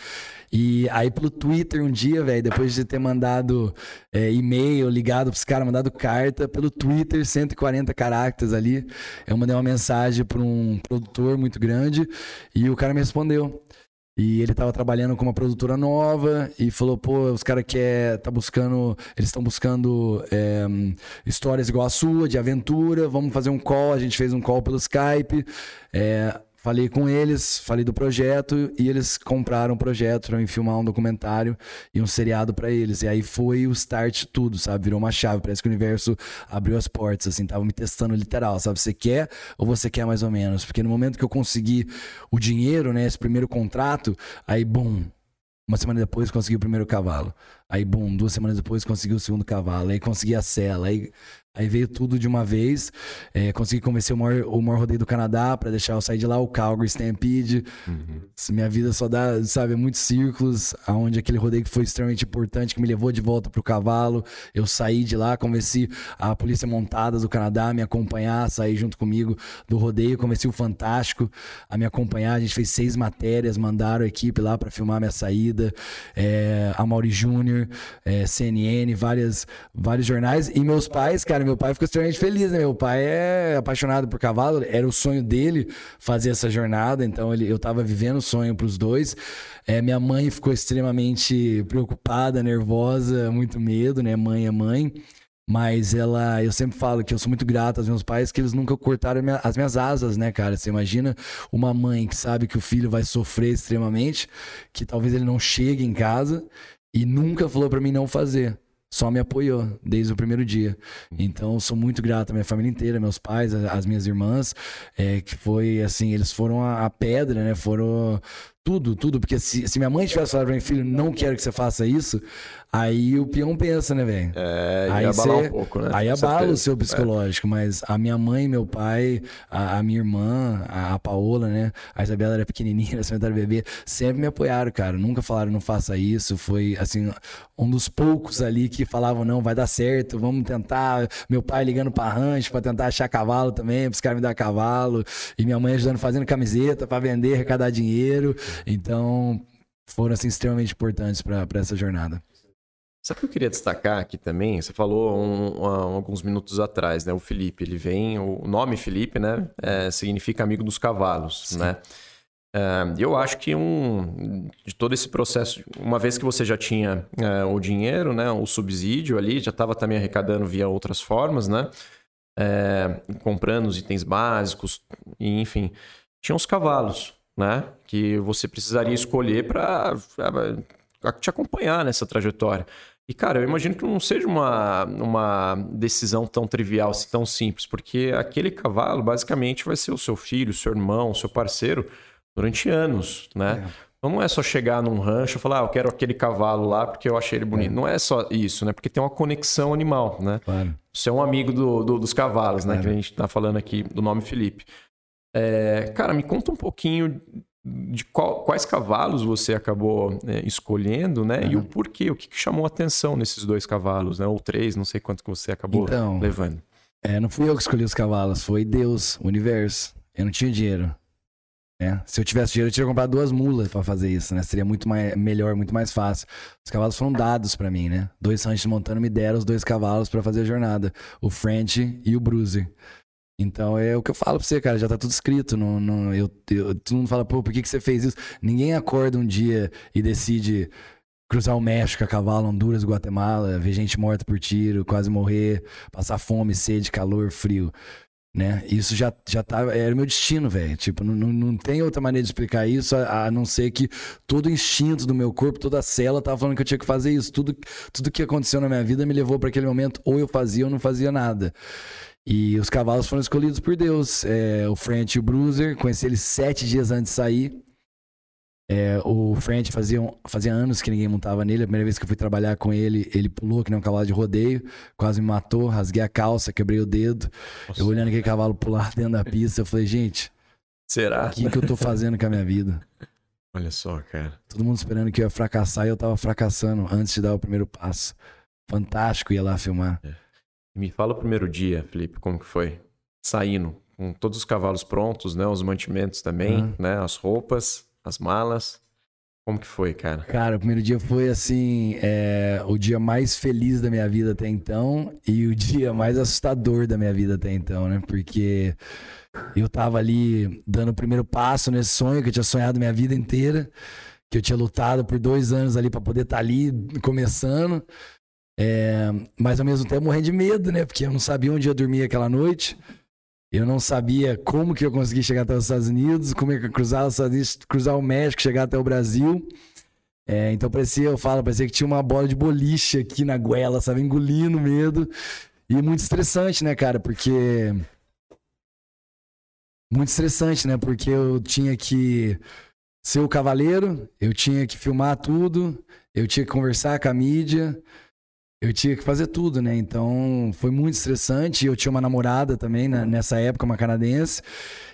E aí pelo Twitter um dia, velho, depois de ter mandado é, e-mail, ligado pros caras, mandado carta, pelo Twitter, 140 caracteres ali, eu mandei uma mensagem para um produtor muito grande e o cara me respondeu. E ele tava trabalhando com uma produtora nova e falou, pô, os caras quer tá buscando, eles estão buscando é, histórias igual a sua, de aventura, vamos fazer um call, a gente fez um call pelo Skype, é, Falei com eles, falei do projeto e eles compraram o projeto para me filmar um documentário e um seriado para eles. E aí foi o start tudo, sabe? Virou uma chave. Parece que o universo abriu as portas, assim, tava me testando literal, sabe? Você quer ou você quer mais ou menos? Porque no momento que eu consegui o dinheiro, né, esse primeiro contrato, aí, bum, uma semana depois consegui o primeiro cavalo. Aí, bum, duas semanas depois consegui o segundo cavalo. Aí consegui a cela. Aí, aí veio tudo de uma vez. É, consegui convencer o maior, o maior rodeio do Canadá para deixar eu sair de lá, o Calgary Stampede. Minha vida só dá, sabe, muitos círculos, aonde aquele rodeio que foi extremamente importante, que me levou de volta pro cavalo. Eu saí de lá, convenci a polícia montada do Canadá a me acompanhar, sair junto comigo do rodeio, convenci o Fantástico a me acompanhar. A gente fez seis matérias, mandaram a equipe lá para filmar minha saída. É, a Mauri Júnior, é, CNN, várias, vários jornais. E meus pais, cara, meu pai ficou extremamente feliz, né? Meu pai é apaixonado por cavalo, era o sonho dele fazer essa jornada, então ele, eu tava vivendo o sonho pros dois. É, minha mãe ficou extremamente preocupada, nervosa, muito medo, né? Mãe é mãe. Mas ela, eu sempre falo que eu sou muito grato aos meus pais que eles nunca cortaram minha- as minhas asas, né, cara? Você imagina uma mãe que sabe que o filho vai sofrer extremamente, que talvez ele não chegue em casa e nunca falou pra mim não fazer. Só me apoiou desde o primeiro dia. Então, sou muito grato à minha família inteira, meus pais, as minhas irmãs, é, que foi assim, eles foram a, a pedra, né? Foram tudo, tudo. Porque se, se minha mãe tivesse falado pra mim, filho, não quero que você faça isso, aí o peão pensa, né, velho? É, aí ia abalar um pouco, né? Aí abala o seu psicológico. É. Mas a minha mãe, meu pai, a, a minha irmã, a, a, Paola, né? A Isabela era pequenininha, era cementário bebê, sempre me apoiaram, cara. Nunca falaram, não faça isso. Foi, assim, um dos poucos ali que falavam, não, vai dar certo, vamos tentar. Meu pai ligando pra rancho pra tentar achar cavalo também, pros caras me dar cavalo. E minha mãe ajudando, fazendo camiseta pra vender, arrecadar dinheiro. Então, foram, assim, extremamente importantes para essa jornada. Sabe o que eu queria destacar aqui também? Você falou um, um, alguns minutos atrás, né? O Felipe, ele vem, o nome Felipe, né? É, significa amigo dos cavalos, Sim. né? É, eu acho que um, de todo esse processo, uma vez que você já tinha é, o dinheiro, né, o subsídio ali, já estava também arrecadando via outras formas, né, é, comprando os itens básicos, e, enfim, tinha os cavalos, né, que você precisaria escolher para te acompanhar nessa trajetória. E, cara, eu imagino que não seja uma, uma decisão tão trivial, assim, tão simples, porque aquele cavalo basicamente vai ser o seu filho, o seu irmão, o seu parceiro durante anos, né? É. Então não é só chegar num rancho e falar, ah, eu quero aquele cavalo lá porque eu achei ele bonito. É. Não é só isso, né? Porque tem uma conexão animal, né? Claro. Você é um amigo do, do, dos cavalos, né? Que a gente tá falando aqui do nome Felipe. É, cara, me conta um pouquinho de qual, quais cavalos você acabou é, escolhendo, né? Uhum. E o porquê, o que, que, chamou a atenção nesses dois cavalos, né? Ou três, não sei quanto que você acabou então, levando. É, não fui eu que escolhi os cavalos, foi Deus, o universo. Eu não tinha dinheiro. É, se eu tivesse dinheiro, eu teria comprado duas mulas para fazer isso, né? Seria muito mais, melhor, muito mais fácil. Os cavalos foram dados para mim, né? Dois Sanches montando me deram os dois cavalos para fazer a jornada. O French e o Bruiser. Então é o que eu falo pra você, cara, já tá tudo escrito. No, no, eu, eu, todo mundo fala, pô, por que, que você fez isso? Ninguém acorda um dia e decide cruzar o México a cavalo, Honduras, Guatemala, ver gente morta por tiro, quase morrer, passar fome, sede, calor, frio né? Isso já, já tá, era o meu destino, velho. Tipo, não, não tem outra maneira de explicar isso a, a, não ser que todo o instinto do meu corpo, toda a célula tava falando que eu tinha que fazer isso. Tudo, tudo que aconteceu na minha vida me levou para aquele momento, ou eu fazia ou não fazia nada. E os cavalos foram escolhidos por Deus. É, o French e o Bruiser, conheci eles sete dias antes de sair. É, o French fazia, fazia anos que ninguém montava nele. A primeira vez que eu fui trabalhar com ele, ele pulou que nem um cavalo de rodeio, quase me matou, rasguei a calça, quebrei o dedo. Nossa. Eu olhando aquele cavalo pular dentro da pista, eu falei, gente, será? O que, que eu tô fazendo com a minha vida? Olha só, cara. Todo mundo esperando que eu ia fracassar e eu tava fracassando antes de dar o primeiro passo. Fantástico ir lá filmar. É. Me fala o primeiro dia, Felipe, como que foi? Saindo, com todos os cavalos prontos, né? Os mantimentos também, uhum. né? As roupas as malas. Como que foi, cara? Cara, o primeiro dia foi assim, é, o dia mais feliz da minha vida até então e o dia mais assustador da minha vida até então, né? Porque eu tava ali dando o primeiro passo nesse sonho que eu tinha sonhado minha vida inteira, que eu tinha lutado por dois anos ali para poder estar tá ali começando. É, mas ao mesmo tempo morrendo de medo, né? Porque eu não sabia onde eu dormia aquela noite. Eu não sabia como que eu consegui chegar até os Estados Unidos, como é que eu cruzar os Estados Unidos, cruzar o México, chegar até o Brasil. É, então parecia, eu falo, parecia que tinha uma bola de boliche aqui na goela, sabe? Engolindo medo. E muito estressante, né, cara? Porque. Muito estressante, né? Porque eu tinha que ser o cavaleiro, eu tinha que filmar tudo, eu tinha que conversar com a mídia, eu tinha que fazer tudo, né? Então foi muito estressante. Eu tinha uma namorada também né? nessa época, uma canadense.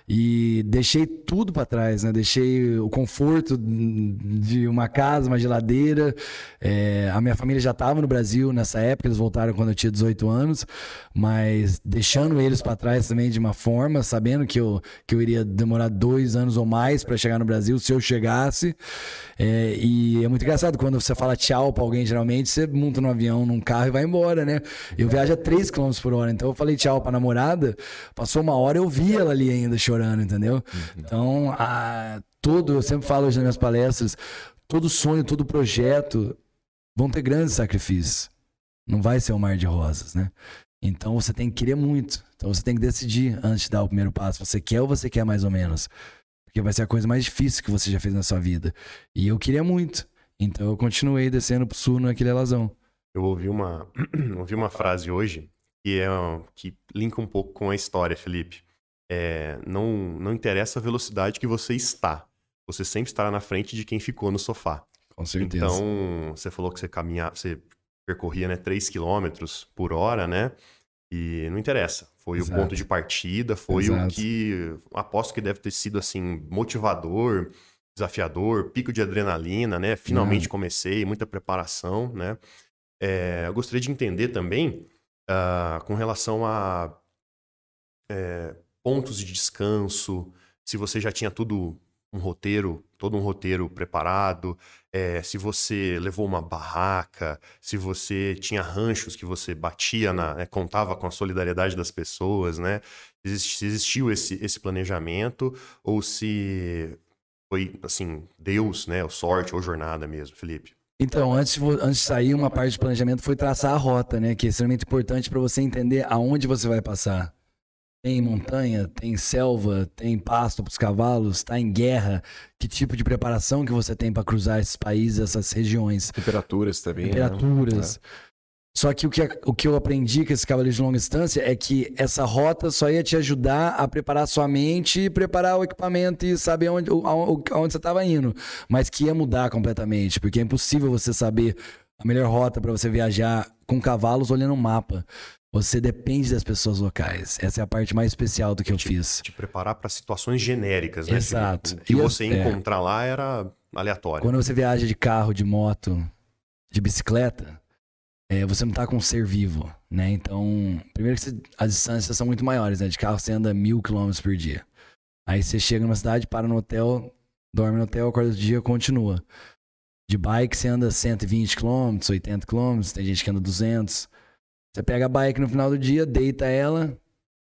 E deixei tudo para trás, né? Deixei o conforto de uma casa, uma geladeira. É, a minha família já estava no Brasil nessa época, eles voltaram quando eu tinha 18 anos, mas deixando eles para trás também de uma forma, sabendo que eu, que eu iria demorar dois anos ou mais para chegar no Brasil, se eu chegasse. É, e é muito engraçado quando você fala tchau para alguém, geralmente você monta no avião, num carro e vai embora, né? Eu viajo a 3 km por hora, então eu falei tchau pra namorada, passou uma hora eu vi ela ali ainda chorando entendeu? Uhum. Então, a, todo, eu sempre falo hoje nas minhas palestras, todo sonho, todo projeto vão ter grandes sacrifícios. Não vai ser um mar de rosas, né? Então você tem que querer muito. Então você tem que decidir antes de dar o primeiro passo. Você quer ou você quer mais ou menos? Porque vai ser a coisa mais difícil que você já fez na sua vida. E eu queria muito. Então eu continuei descendo pro sul naquele alazão. Eu ouvi uma, ouvi uma frase hoje que, é, que linka um pouco com a história, Felipe. É, não, não interessa a velocidade que você está. Você sempre estará na frente de quem ficou no sofá. Com certeza. Então, você falou que você caminhava, você percorria né, 3 km por hora, né? E não interessa. Foi Exato. o ponto de partida, foi Exato. o que. Aposto que deve ter sido assim, motivador, desafiador, pico de adrenalina, né? Finalmente uhum. comecei, muita preparação, né? É, eu gostaria de entender também uh, com relação a é, pontos de descanso, se você já tinha tudo um roteiro, todo um roteiro preparado, é, se você levou uma barraca, se você tinha ranchos que você batia na, né, contava com a solidariedade das pessoas, né? Se existiu esse, esse planejamento ou se foi assim Deus, né, ou sorte ou jornada mesmo, Felipe? Então, antes, antes de sair, uma parte do planejamento foi traçar a rota, né? Que é extremamente importante para você entender aonde você vai passar. Tem montanha, tem selva, tem pasto para os cavalos, está em guerra. Que tipo de preparação que você tem para cruzar esses países, essas regiões? Temperaturas também. Né? Temperaturas. Né? Só que o que, o que eu aprendi com esse cavaleiro de longa distância é que essa rota só ia te ajudar a preparar sua mente e preparar o equipamento e saber onde, onde você estava indo. Mas que ia mudar completamente, porque é impossível você saber a melhor rota para você viajar com cavalos olhando um mapa. Você depende das pessoas locais. Essa é a parte mais especial do que eu fiz. Te preparar para situações genéricas, né? Exato. O que você é. encontrar lá era aleatório. Quando você viaja de carro, de moto, de bicicleta, é, você não tá com um ser vivo, né? Então, primeiro que você, as distâncias são muito maiores, né? De carro você anda mil quilômetros por dia. Aí você chega numa cidade, para no hotel, dorme no hotel, acorda do dia, continua. De bike você anda 120 quilômetros, 80 quilômetros, tem gente que anda 200. Você pega a bike no final do dia, deita ela,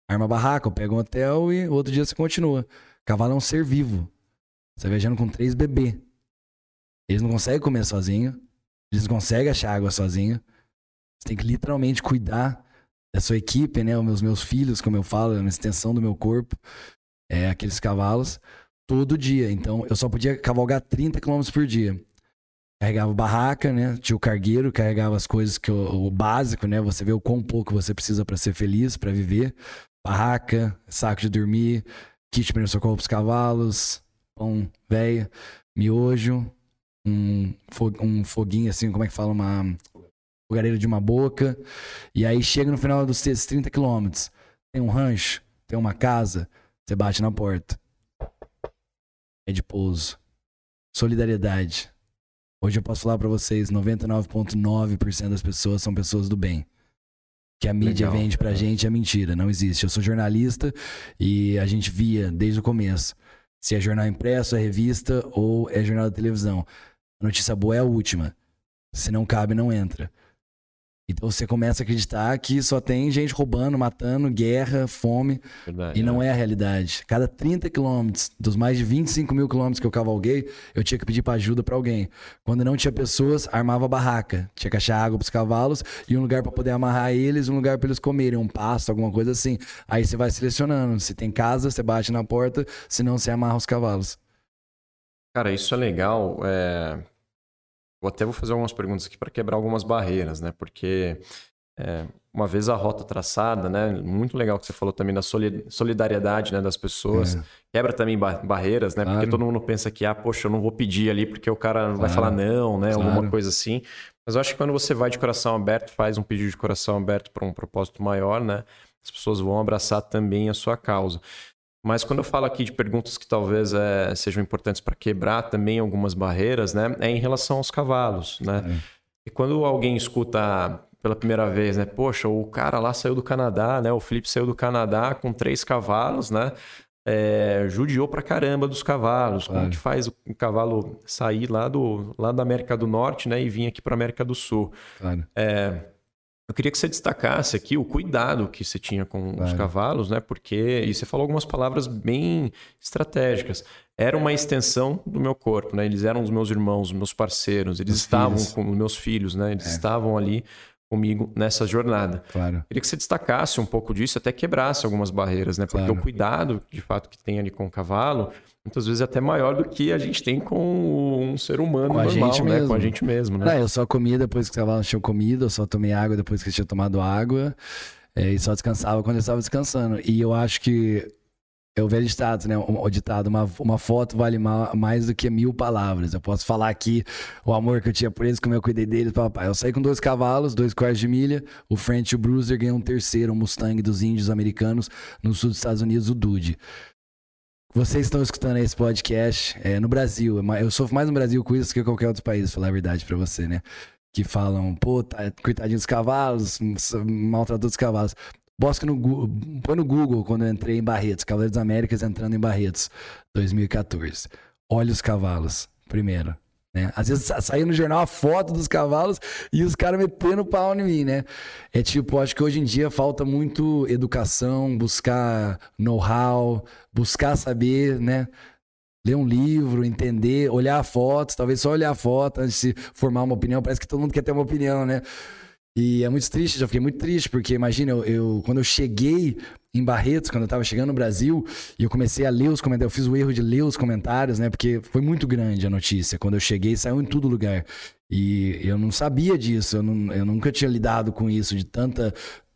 arma barraca, pega um hotel e outro dia você continua. Cavalo é um ser vivo. Você viajando com três bebês. Eles não conseguem comer sozinho, eles não conseguem achar água sozinho. Você tem que literalmente cuidar da sua equipe, né? Os meus, meus filhos, como eu falo, é uma extensão do meu corpo, é, aqueles cavalos, todo dia. Então, eu só podia cavalgar 30 km por dia. Carregava barraca, né? Tinha o cargueiro, carregava as coisas que o, básico, né? Você vê o quão pouco você precisa para ser feliz, para viver. Barraca, saco de dormir, kit para socorro pros cavalos, pão velho, miojo, um, um foguinho assim, como é que fala? Uma fogareiro de uma boca. E aí chega no final dos 30 quilômetros. Tem um rancho, tem uma casa, você bate na porta. É de pouso. Solidariedade. Hoje eu posso falar para vocês, 99.9% das pessoas são pessoas do bem. Que a mídia Legal. vende pra gente é mentira, não existe. Eu sou jornalista e a gente via desde o começo. Se é jornal impresso, é revista ou é jornal da televisão. A notícia boa é a última. Se não cabe, não entra. Então você começa a acreditar que só tem gente roubando, matando, guerra, fome. Verdade, e não é. é a realidade. Cada 30 quilômetros, dos mais de 25 mil quilômetros que eu cavalguei, eu tinha que pedir para ajuda para alguém. Quando não tinha pessoas, armava barraca. Tinha que achar água para os cavalos e um lugar para poder amarrar eles, um lugar para eles comerem, um pasto, alguma coisa assim. Aí você vai selecionando. Se tem casa, você bate na porta, senão você amarra os cavalos. Cara, isso é legal. É eu até vou fazer algumas perguntas aqui para quebrar algumas barreiras, né? Porque é, uma vez a rota traçada, né? Muito legal que você falou também da solidariedade né, das pessoas. É. Quebra também barreiras, né? Claro. Porque todo mundo pensa que, ah, poxa, eu não vou pedir ali porque o cara claro. vai falar não, né? Claro. Alguma coisa assim. Mas eu acho que quando você vai de coração aberto, faz um pedido de coração aberto para um propósito maior, né? As pessoas vão abraçar também a sua causa. Mas quando eu falo aqui de perguntas que talvez é, sejam importantes para quebrar também algumas barreiras, né, é em relação aos cavalos, né? É. E quando alguém escuta pela primeira vez, né, poxa, o cara lá saiu do Canadá, né, o Felipe saiu do Canadá com três cavalos, né, é, judiou pra caramba dos cavalos. Como que faz o cavalo sair lá, do, lá da América do Norte, né, e vir aqui para América do Sul? Claro. É, eu queria que você destacasse aqui o cuidado que você tinha com claro. os cavalos, né? Porque, e você falou algumas palavras bem estratégicas. Era uma extensão do meu corpo, né? Eles eram os meus irmãos, os meus parceiros, eles estavam filhos. com os meus filhos, né? Eles é. estavam ali comigo nessa jornada. Claro. Queria que você destacasse um pouco disso, até quebrasse algumas barreiras, né? Porque Claro. o cuidado, de fato, que tem ali com o cavalo, muitas vezes é até maior do que a gente tem com um ser humano Com a normal, gente né? mesmo. Com a gente mesmo, né? Não, eu só comia depois que os cavalos tinham comido, eu só tomei água depois que eles tinham tomado água. é, e só descansava quando eu estava descansando. E eu acho que é o velho ditado, né? O, o ditado, uma, uma foto vale ma- mais do que mil palavras. Eu posso falar aqui o amor que eu tinha por eles, como eu cuidei deles, papai. Eu saí com dois cavalos, dois quartos de milha. O French e o Bruiser ganhou um terceiro, um Mustang dos índios americanos no sul dos Estados Unidos, o Dude. Vocês estão escutando esse podcast é, no Brasil. é Eu sofro mais no Brasil com isso que qualquer outro país, falar a verdade pra você, né? Que falam, pô, tá, coitadinho dos cavalos, maltratou dos cavalos. No põe no Google quando eu entrei em Barretos, Cavaleiros Américas entrando em Barretos, 2014. Olha os cavalos, primeiro. Né? Às vezes sa- saía no jornal a foto dos cavalos e os caras metendo pau em mim, né? É tipo, acho que hoje em dia falta muito educação, buscar know-how, buscar saber, né? Ler um livro, entender, olhar a foto, talvez só olhar a foto antes de formar uma opinião. Parece que todo mundo quer ter uma opinião, né? E é muito triste, já fiquei muito triste, porque imagina, eu, eu- quando eu cheguei em Barretos, quando eu tava chegando no Brasil, e eu comecei a ler os comentários, eu fiz o erro de ler os comentários, né? Porque foi muito grande a notícia. Quando eu cheguei, saiu em todo lugar. E eu não sabia disso, eu, não- eu nunca tinha lidado com isso, de tanta.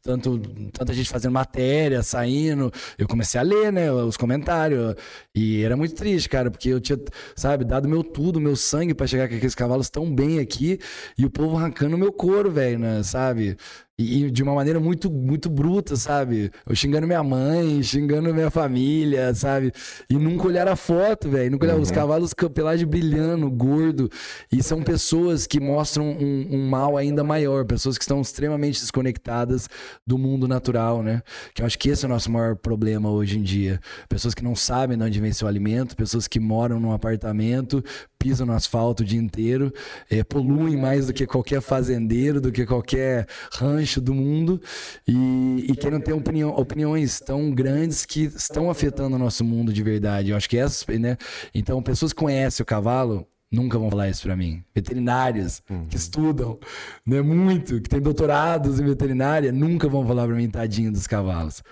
Tanto, tanta gente fazendo matéria, saindo. Eu comecei a ler, né, os comentários. E era muito triste, cara, porque eu tinha, sabe, dado meu tudo, meu sangue pra chegar com aqueles cavalos tão bem aqui. E o povo arrancando meu couro, velho, né, sabe? E, de uma maneira muito, muito bruta, sabe? Eu xingando minha mãe, xingando minha família, sabe? E nunca olhar a foto, velho. Nunca olhar os cavalos pelagem brilhando, gordo. E são pessoas que mostram um, um mal ainda maior. Pessoas que estão extremamente desconectadas do mundo natural, né? Que eu acho que esse é o nosso maior problema hoje em dia. Pessoas que não sabem de onde vem seu alimento, pessoas que moram num apartamento, pisam no asfalto o dia inteiro, eh, poluem mais do que qualquer fazendeiro, do que qualquer rancho do mundo e, e querem ter opinião, opiniões tão grandes que estão afetando o nosso mundo de verdade. Eu acho que essas, né? Então, pessoas que conhecem o cavalo nunca vão falar isso pra mim. Veterinários que estudam, né, muito, que têm doutorados em veterinária, nunca vão falar pra mim tadinho dos cavalos.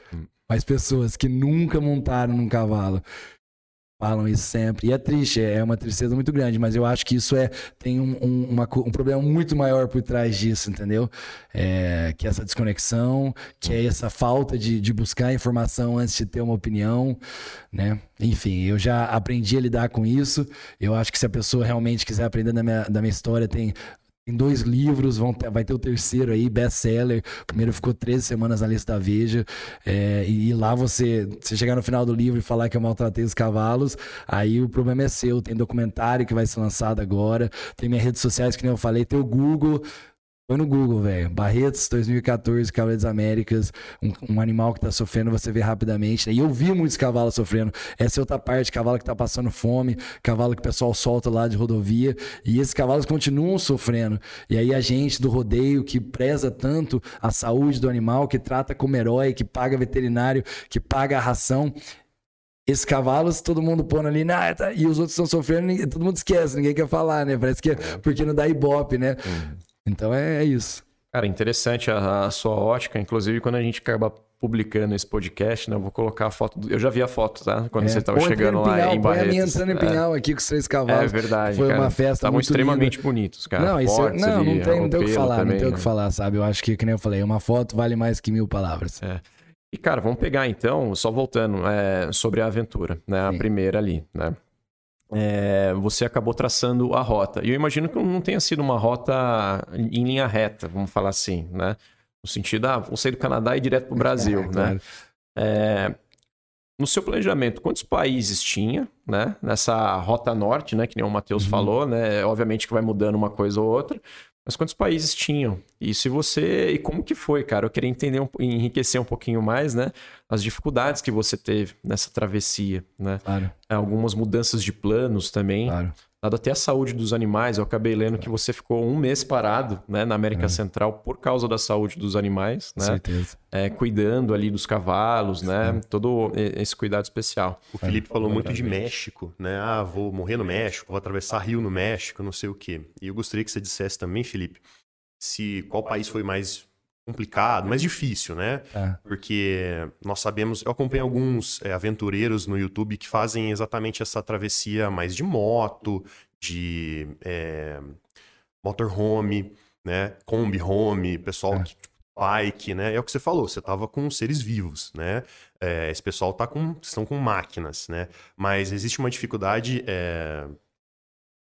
Mas pessoas que nunca montaram num cavalo falam isso sempre. E é triste, é uma tristeza muito grande, mas eu acho que isso é tem um, um, uma um problema muito maior por trás disso, entendeu? É, que é essa desconexão, que é essa falta de, de buscar informação antes de ter uma opinião, né? Enfim, eu já aprendi a lidar com isso. Eu acho que se a pessoa realmente quiser aprender da minha, da minha história, tem tem dois livros, vão ter- vai ter o terceiro aí, best-seller. O primeiro ficou 13 semanas na lista da Veja. É, e, e lá você, você chegar no final do livro e falar que eu maltratei os cavalos, aí o problema é seu. Tem documentário que vai ser lançado agora, tem minhas redes sociais, que nem eu falei, tem o Google. Põe no Google, velho. Barretos 2014, Cavaleiros das Américas. Um, um animal que tá sofrendo, você vê rapidamente. né? E eu vi muitos cavalos sofrendo. Essa é outra parte, cavalo que tá passando fome, cavalo que o pessoal solta lá de rodovia. E esses cavalos continuam sofrendo. E aí a gente do rodeio, que preza tanto a saúde do animal, que trata como herói, que paga veterinário, que paga a ração. Esses cavalos, todo mundo pondo ali, nah, tá- e os outros estão sofrendo, ninguém- todo mundo esquece, ninguém quer falar, né? Parece que é porque não dá ibope, né? Então é, é isso. Cara, interessante a, a sua ótica. Inclusive, quando a gente acaba publicando esse podcast, né? Eu vou colocar a foto. do- Eu já vi a foto, tá? Quando É. você estava chegando lá Pinhal, em põe a minha Barretos. entrando em É. Pinhal aqui com os três É cavalos. verdade. Foi cara. uma festa Estavam muito extremamente linda. bonitos, cara. Não, isso, Fortes não, não tem, não tem o que falar, não também, tem o que né? falar, sabe? Eu acho que, que nem eu falei, uma foto vale mais que mil palavras. É. E, cara, vamos pegar então, só voltando é, sobre a aventura, né? A Sim. primeira ali, né? É, você acabou traçando a rota. E eu imagino que não tenha sido uma rota em linha reta, vamos falar assim, né? No sentido, ah, vou sair do Canadá e ir direto para o Brasil, É, né? claro. É, no seu planejamento, quantos países tinha, né? Nessa rota norte, né? Que nem o Matheus Uhum. falou, né? Obviamente que vai mudando uma coisa ou outra. Mas quantos países tinham? E se você. E como que foi, cara? Eu queria entender, um... enriquecer um pouquinho mais, né? As dificuldades que você teve nessa travessia, né? Claro, Algumas mudanças de planos também. claro. Dado até a saúde dos animais, eu acabei lendo que você ficou um mês parado, né? Na América É. Central por causa da saúde dos animais, né? certeza. é, cuidando ali dos cavalos, né? Todo e- esse cuidado especial. O Felipe falou muito de México, né? Ah, vou morrer no México, vou atravessar rio no México, não sei o quê. E eu gostaria que você dissesse também, Felipe, se qual país foi mais complicado, mais difícil, né? É. Porque nós sabemos, eu acompanho alguns é, aventureiros no YouTube que fazem exatamente essa travessia mais de moto, de é, motorhome, né? Kombi home, pessoal É. que bike, né? É o que você falou, você tava com seres vivos, né? É, esse pessoal tá com, estão com máquinas, né? Mas existe uma dificuldade é,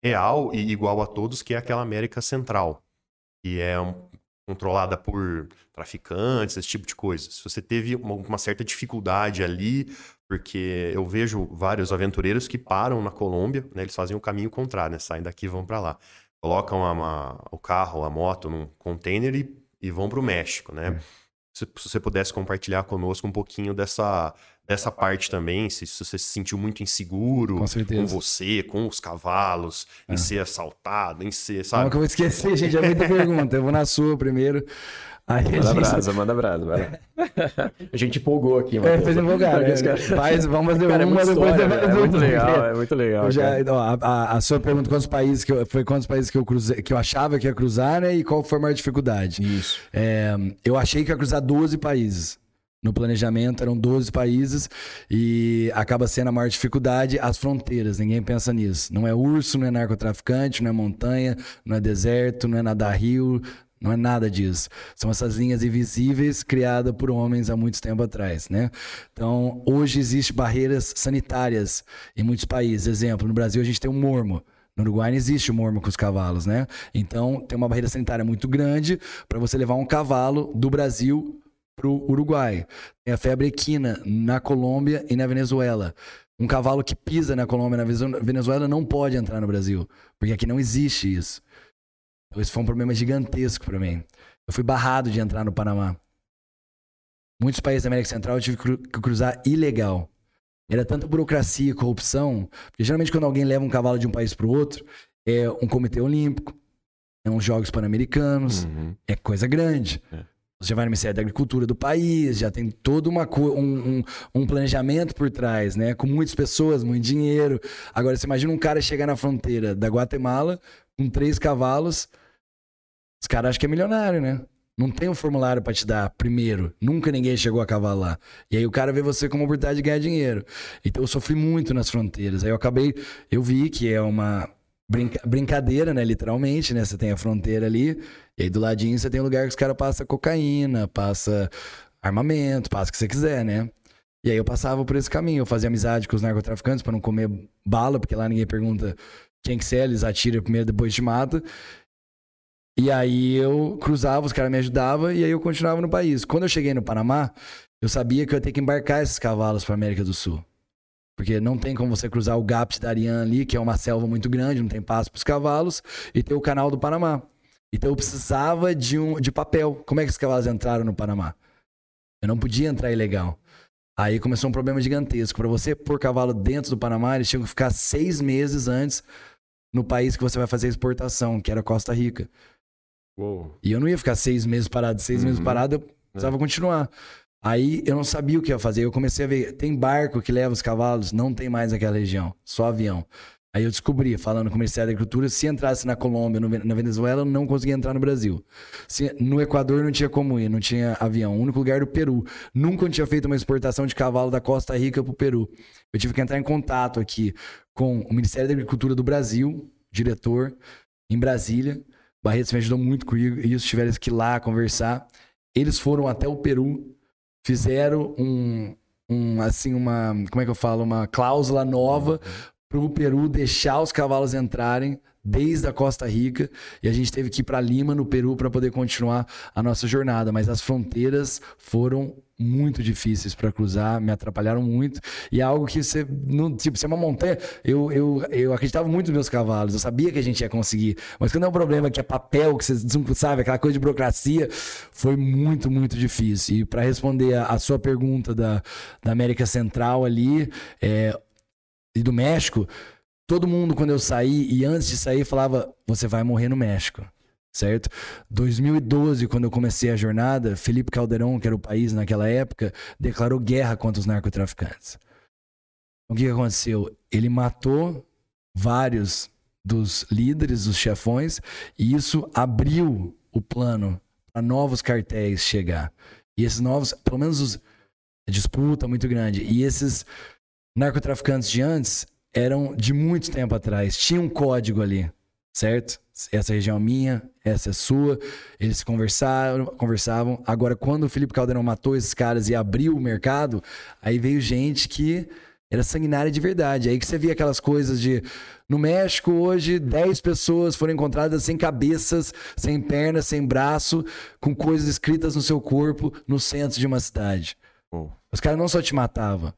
real e igual a todos, que é aquela América Central, que é um- controlada por traficantes, esse tipo de coisa. Se você teve uma, uma certa dificuldade ali, porque eu vejo vários aventureiros que param na Colômbia, né? Eles fazem o caminho contrário, né? Saem daqui e vão para lá. Colocam a- a- o carro, a moto num container e, e vão para o México, né? Se, se você pudesse compartilhar conosco um pouquinho dessa, dessa parte também, se, se você se sentiu muito inseguro Com com você, com os cavalos, em É. ser assaltado, em ser, sabe? que eu vou esquecer, gente. É muita pergunta. Eu vou na sua primeiro. Aí Manda gente- brasa, manda brasa, vai lá. A gente empolgou aqui, É, mano. fez empolgar. Né? caras- Faz, vamos fazer Cara, é uma, muita depois história, você velho, faz é muito legal, é muito legal. Já, ó, a, a- a sua pergunta, quantos países que eu, foi quantos países que eu cruzei, que eu achava que ia cruzar, né? E qual foi a maior dificuldade? Isso. É, eu achei que ia cruzar 12 países. No planejamento eram 12 países e acaba sendo a maior dificuldade as fronteiras. Ninguém pensa nisso. Não é urso, não é narcotraficante, não é montanha, não é deserto, não é nadar rio, não é nada disso. São essas linhas invisíveis criadas por homens há muito tempo atrás, né? Então, hoje existem barreiras sanitárias em muitos países. Exemplo, no Brasil a gente tem o mormo. No Uruguai não existe o mormo com os cavalos, né? Então, tem uma barreira sanitária muito grande para você levar um cavalo do Brasil para o Uruguai. Tem a febre equina na Colômbia e na Venezuela. Um cavalo que pisa na Colômbia e na Venezu- Venezuela não pode entrar no Brasil, porque aqui não existe isso. Então, Isso foi um problema gigantesco para mim. Eu fui barrado de entrar no Panamá. Muitos países da América Central eu tive que cru- que cruzar ilegal. Era tanta burocracia e corrupção, porque geralmente quando alguém leva um cavalo de um país para o outro, é um comitê olímpico, é uns Jogos Pan-Americanos, Uhum. é coisa grande. É. Você já vai no Ministério da Agricultura do país, já tem todo uma, um, um, um planejamento por trás, né? Com muitas pessoas, muito dinheiro. Agora, você imagina um cara chegar na fronteira da Guatemala com três cavalos. Os caras acham que é milionário, né? Não tem um formulário pra te dar primeiro. Nunca ninguém chegou a cavalo lá. E aí o cara vê você como oportunidade de ganhar dinheiro. Então eu sofri muito nas fronteiras. Aí eu acabei. Eu vi que é uma brinca- brincadeira, né? Literalmente, né? Você tem a fronteira ali. E aí do ladinho você tem um lugar que os caras passam cocaína, passa armamento, passa o que você quiser, né? E aí eu passava por esse caminho. Eu fazia amizade com os narcotraficantes pra não comer bala, porque lá ninguém pergunta quem que você é, eles atiram primeiro, depois te mata. E aí eu cruzava, os caras me ajudavam e aí eu continuava no país. Quando eu cheguei no Panamá, eu sabia que eu ia ter que embarcar esses cavalos para América do Sul. Porque não tem como você cruzar o Gap da Ariane ali, que é uma selva muito grande, não tem passo para os cavalos, e ter o canal do Panamá. Então eu precisava de um de papel. Como é que os cavalos entraram no Panamá? Eu não podia entrar ilegal. Aí começou um problema gigantesco. Para você pôr cavalo dentro do Panamá, eles tinham que ficar seis meses antes no país que você vai fazer a exportação, que era Costa Rica. Uou. E eu não ia ficar seis meses parado. Seis meses Uhum. parado, eu precisava continuar. Aí eu não sabia o que ia fazer. Eu comecei a ver, tem barco que leva os cavalos? Não tem mais naquela região, só avião. Aí eu descobri, falando com o Ministério da Agricultura, se entrasse na Colômbia, no na Venezuela, eu não conseguia entrar no Brasil. Se- no Equador não tinha como ir, não tinha avião. O único lugar era o Peru. Nunca eu tinha feito uma exportação de cavalo da Costa Rica para o Peru. Eu tive que entrar em contato aqui com o Ministério da Agricultura do Brasil, diretor, em Brasília. Barretos me ajudou muito com isso, tiveram que ir lá conversar. Eles foram até o Peru, fizeram um, um assim, uma, como é que eu falo, uma cláusula nova para o Peru deixar os cavalos entrarem desde a Costa Rica e a gente teve que ir para Lima, no Peru, para poder continuar a nossa jornada. Mas as fronteiras foram muito difíceis para cruzar, me atrapalharam muito. E é algo que você não, tipo, você é uma montanha. Eu, eu, eu acreditava muito nos meus cavalos, eu sabia que a gente ia conseguir. Mas quando é um problema que é papel, que você sabe, aquela coisa de burocracia, foi muito, muito difícil. E para responder a, a sua pergunta da, da América Central ali, é, e do México, todo mundo, quando eu saí e antes de sair, falava: você vai morrer no México. Certo? 2012, quando eu comecei a jornada, Felipe Calderon, que era o país naquela época, declarou guerra contra os narcotraficantes. O que que aconteceu? Ele matou vários dos líderes, dos chefões, e isso abriu o plano para novos cartéis chegar. E esses novos, pelo menos os a disputa muito grande. E esses narcotraficantes de antes eram de muito tempo atrás. Tinha um código ali, certo? Essa região é minha, essa é sua. Eles conversaram, conversavam. Agora, quando o Felipe Caldeirão matou esses caras e abriu o mercado, aí veio gente que era sanguinária de verdade. Aí que você via aquelas coisas de. No México, hoje, 10 pessoas foram encontradas sem cabeças, sem pernas, sem braço, com coisas escritas no seu corpo no centro de uma cidade. Oh. Os caras não só te matavam,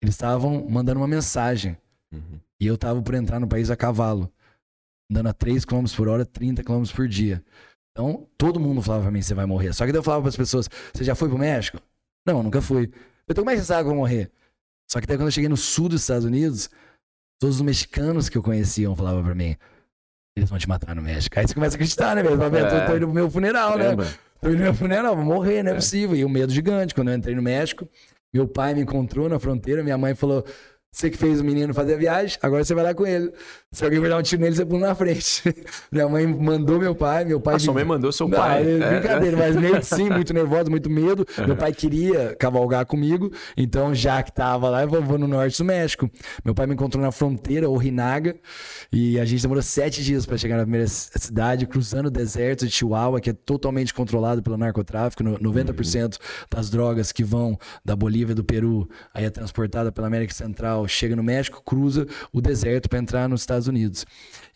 eles estavam mandando uma mensagem. Uhum. E eu tava por entrar no país a cavalo, andando a 3 km por hora, 30 km por dia. Então, todo mundo falava pra mim, você vai morrer. Só que daí eu falava pras pessoas, você já foi pro México? Não, nunca fui. Então, como é que você sabe que eu vou morrer? Só que daí quando eu cheguei no sul dos Estados Unidos, todos os mexicanos que eu conhecia falavam pra mim, eles vão te matar no México. Aí você começa a acreditar, né, velho? É. Eu tô indo pro meu funeral, né? Tô indo pro meu funeral, vou morrer, não é, é possível. E o um medo gigante. Quando eu entrei no México, meu pai me encontrou na fronteira, minha mãe falou: você que fez o menino fazer a viagem, agora você vai lá com ele. Se alguém vai dar um tiro nele, você pula na frente. Minha mãe mandou meu pai, meu pai. A sua mãe mandou seu pai. Não, é, brincadeira, é. mas meio sim, muito nervoso, muito medo. Meu pai queria cavalgar comigo, então já que tava lá, eu vou, vou no norte do México. Meu pai me encontrou na fronteira, Orinaga, e a gente demorou sete dias para chegar na primeira cidade, cruzando o deserto de Chihuahua, que é totalmente controlado pelo narcotráfico. 90% das drogas que vão da Bolívia, do Peru, aí é transportada pela América Central chega no México, cruza o deserto para entrar nos Estados Unidos.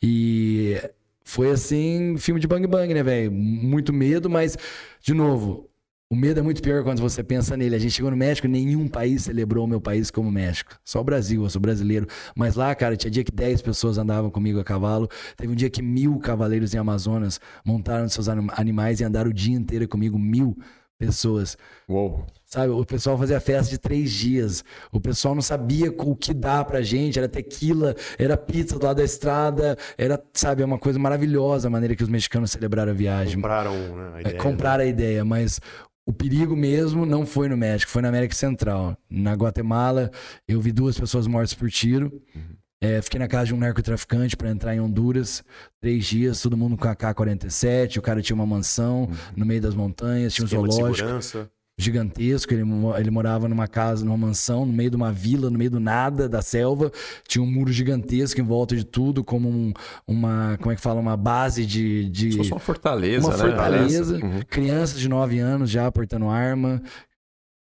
E foi assim, filme de bang bang, né, velho? Muito medo, mas de novo, o medo é muito pior quando você pensa nele. A gente chegou no México, nenhum país celebrou o meu país como México. Só o Brasil, eu sou brasileiro. Mas lá, cara, tinha dia que 10 pessoas andavam comigo a cavalo. Teve um dia que mil cavaleiros em Amazonas montaram seus animais e andaram o dia inteiro comigo, mil pessoas. Uou. Sabe, o pessoal fazia festa de três dias. O pessoal não sabia o que dá pra gente. Era tequila, era pizza do lado da estrada. Era, sabe, é uma coisa maravilhosa a maneira que os mexicanos celebraram a viagem. Compraram né, a é, ideia. É, compraram a ideia, mas o perigo mesmo não foi no México, foi na América Central. Na Guatemala, eu vi duas pessoas mortas por tiro. Uhum. É, fiquei na casa de um narcotraficante para entrar em Honduras. Três dias, todo mundo com a K-47. O cara tinha uma mansão uhum. no meio das montanhas, tinha um zoológico gigantesco. Ele, ele morava numa casa, numa mansão, no meio de uma vila, no meio do nada, da selva. Tinha um muro gigantesco em volta de tudo, como um, uma, como é que fala, uma base de. de uma fortaleza, uma né? fortaleza. Uhum. Crianças de 9 anos já portando arma.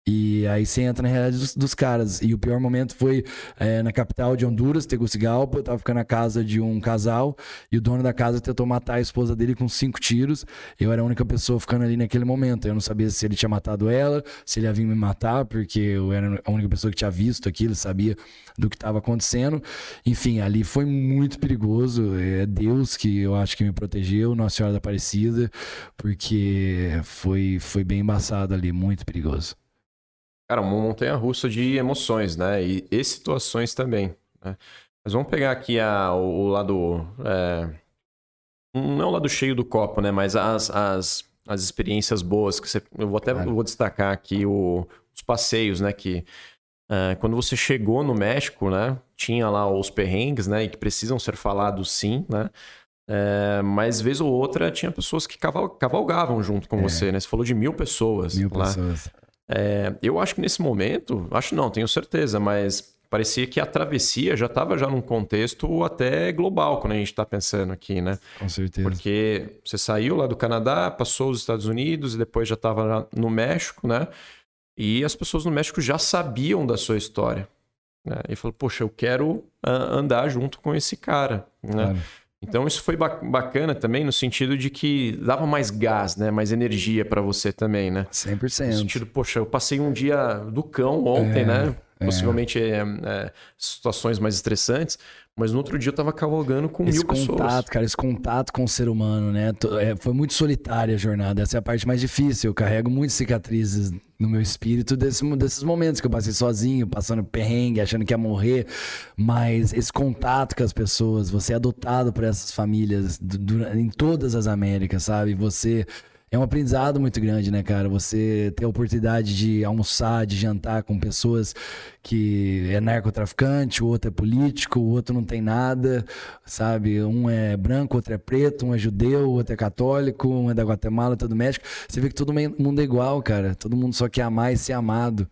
E aí você entra na realidade dos, dos caras. E o pior momento foi é, na capital de Honduras, Tegucigalpa. Eu tava ficando na casa de um casal e o dono da casa tentou matar a esposa dele com cinco tiros. Eu era a única pessoa ficando ali naquele momento. Eu não sabia se ele tinha matado ela, se ele ia vir me matar, porque eu era a única pessoa que tinha visto aquilo, sabia do que estava acontecendo. Enfim, ali foi muito perigoso. É Deus que eu acho que me protegeu, Nossa Senhora da Aparecida, porque foi, foi bem embaçado ali, muito perigoso. Cara, uma montanha russa de emoções, né? E, e situações também. Né? Mas vamos pegar aqui a, o, o lado. É, não é o lado cheio do copo, né? Mas as, as, as experiências boas que você. Eu vou até vou destacar aqui o, os passeios, né? Que é, quando você chegou no México, né? Tinha lá os perrengues, né? E que precisam ser falados sim, né? É, mas vez ou outra tinha pessoas que cavalgavam junto com é. você, né? Você falou de mil pessoas. Mil lá. pessoas. É, eu acho que nesse momento, acho não, tenho certeza, mas parecia que a travessia já estava já num contexto até global quando a gente está pensando aqui, né? Com certeza. Porque você saiu lá do Canadá, passou os Estados Unidos e depois já estava no México, né? E as pessoas no México já sabiam da sua história. Né? E falou, poxa, eu quero andar junto com esse cara, né? Claro. Então isso foi bacana também no sentido de que dava mais gás, né? Mais energia para você também, né? 100%. No sentido, poxa, eu passei um dia do cão ontem, é, né? É. Possivelmente é, é, situações mais estressantes, mas no outro dia eu tava cavalgando com esse mil contato, pessoas. contato, cara, esse contato com o ser humano, né? É, foi muito solitária a jornada. Essa é a parte mais difícil. Eu carrego muitas cicatrizes no meu espírito desse, desses momentos que eu passei sozinho, passando perrengue, achando que ia morrer. Mas esse contato com as pessoas, você é adotado por essas famílias em todas as Américas, sabe? Você é um aprendizado muito grande, né, cara? Você ter a oportunidade de almoçar, de jantar com pessoas que é narcotraficante, o outro é político, o outro não tem nada, sabe? Um é branco, outro é preto, um é judeu, outro é católico, um é da Guatemala, outro é do México. Você vê que todo mundo é igual, cara. Todo mundo só quer amar e ser amado,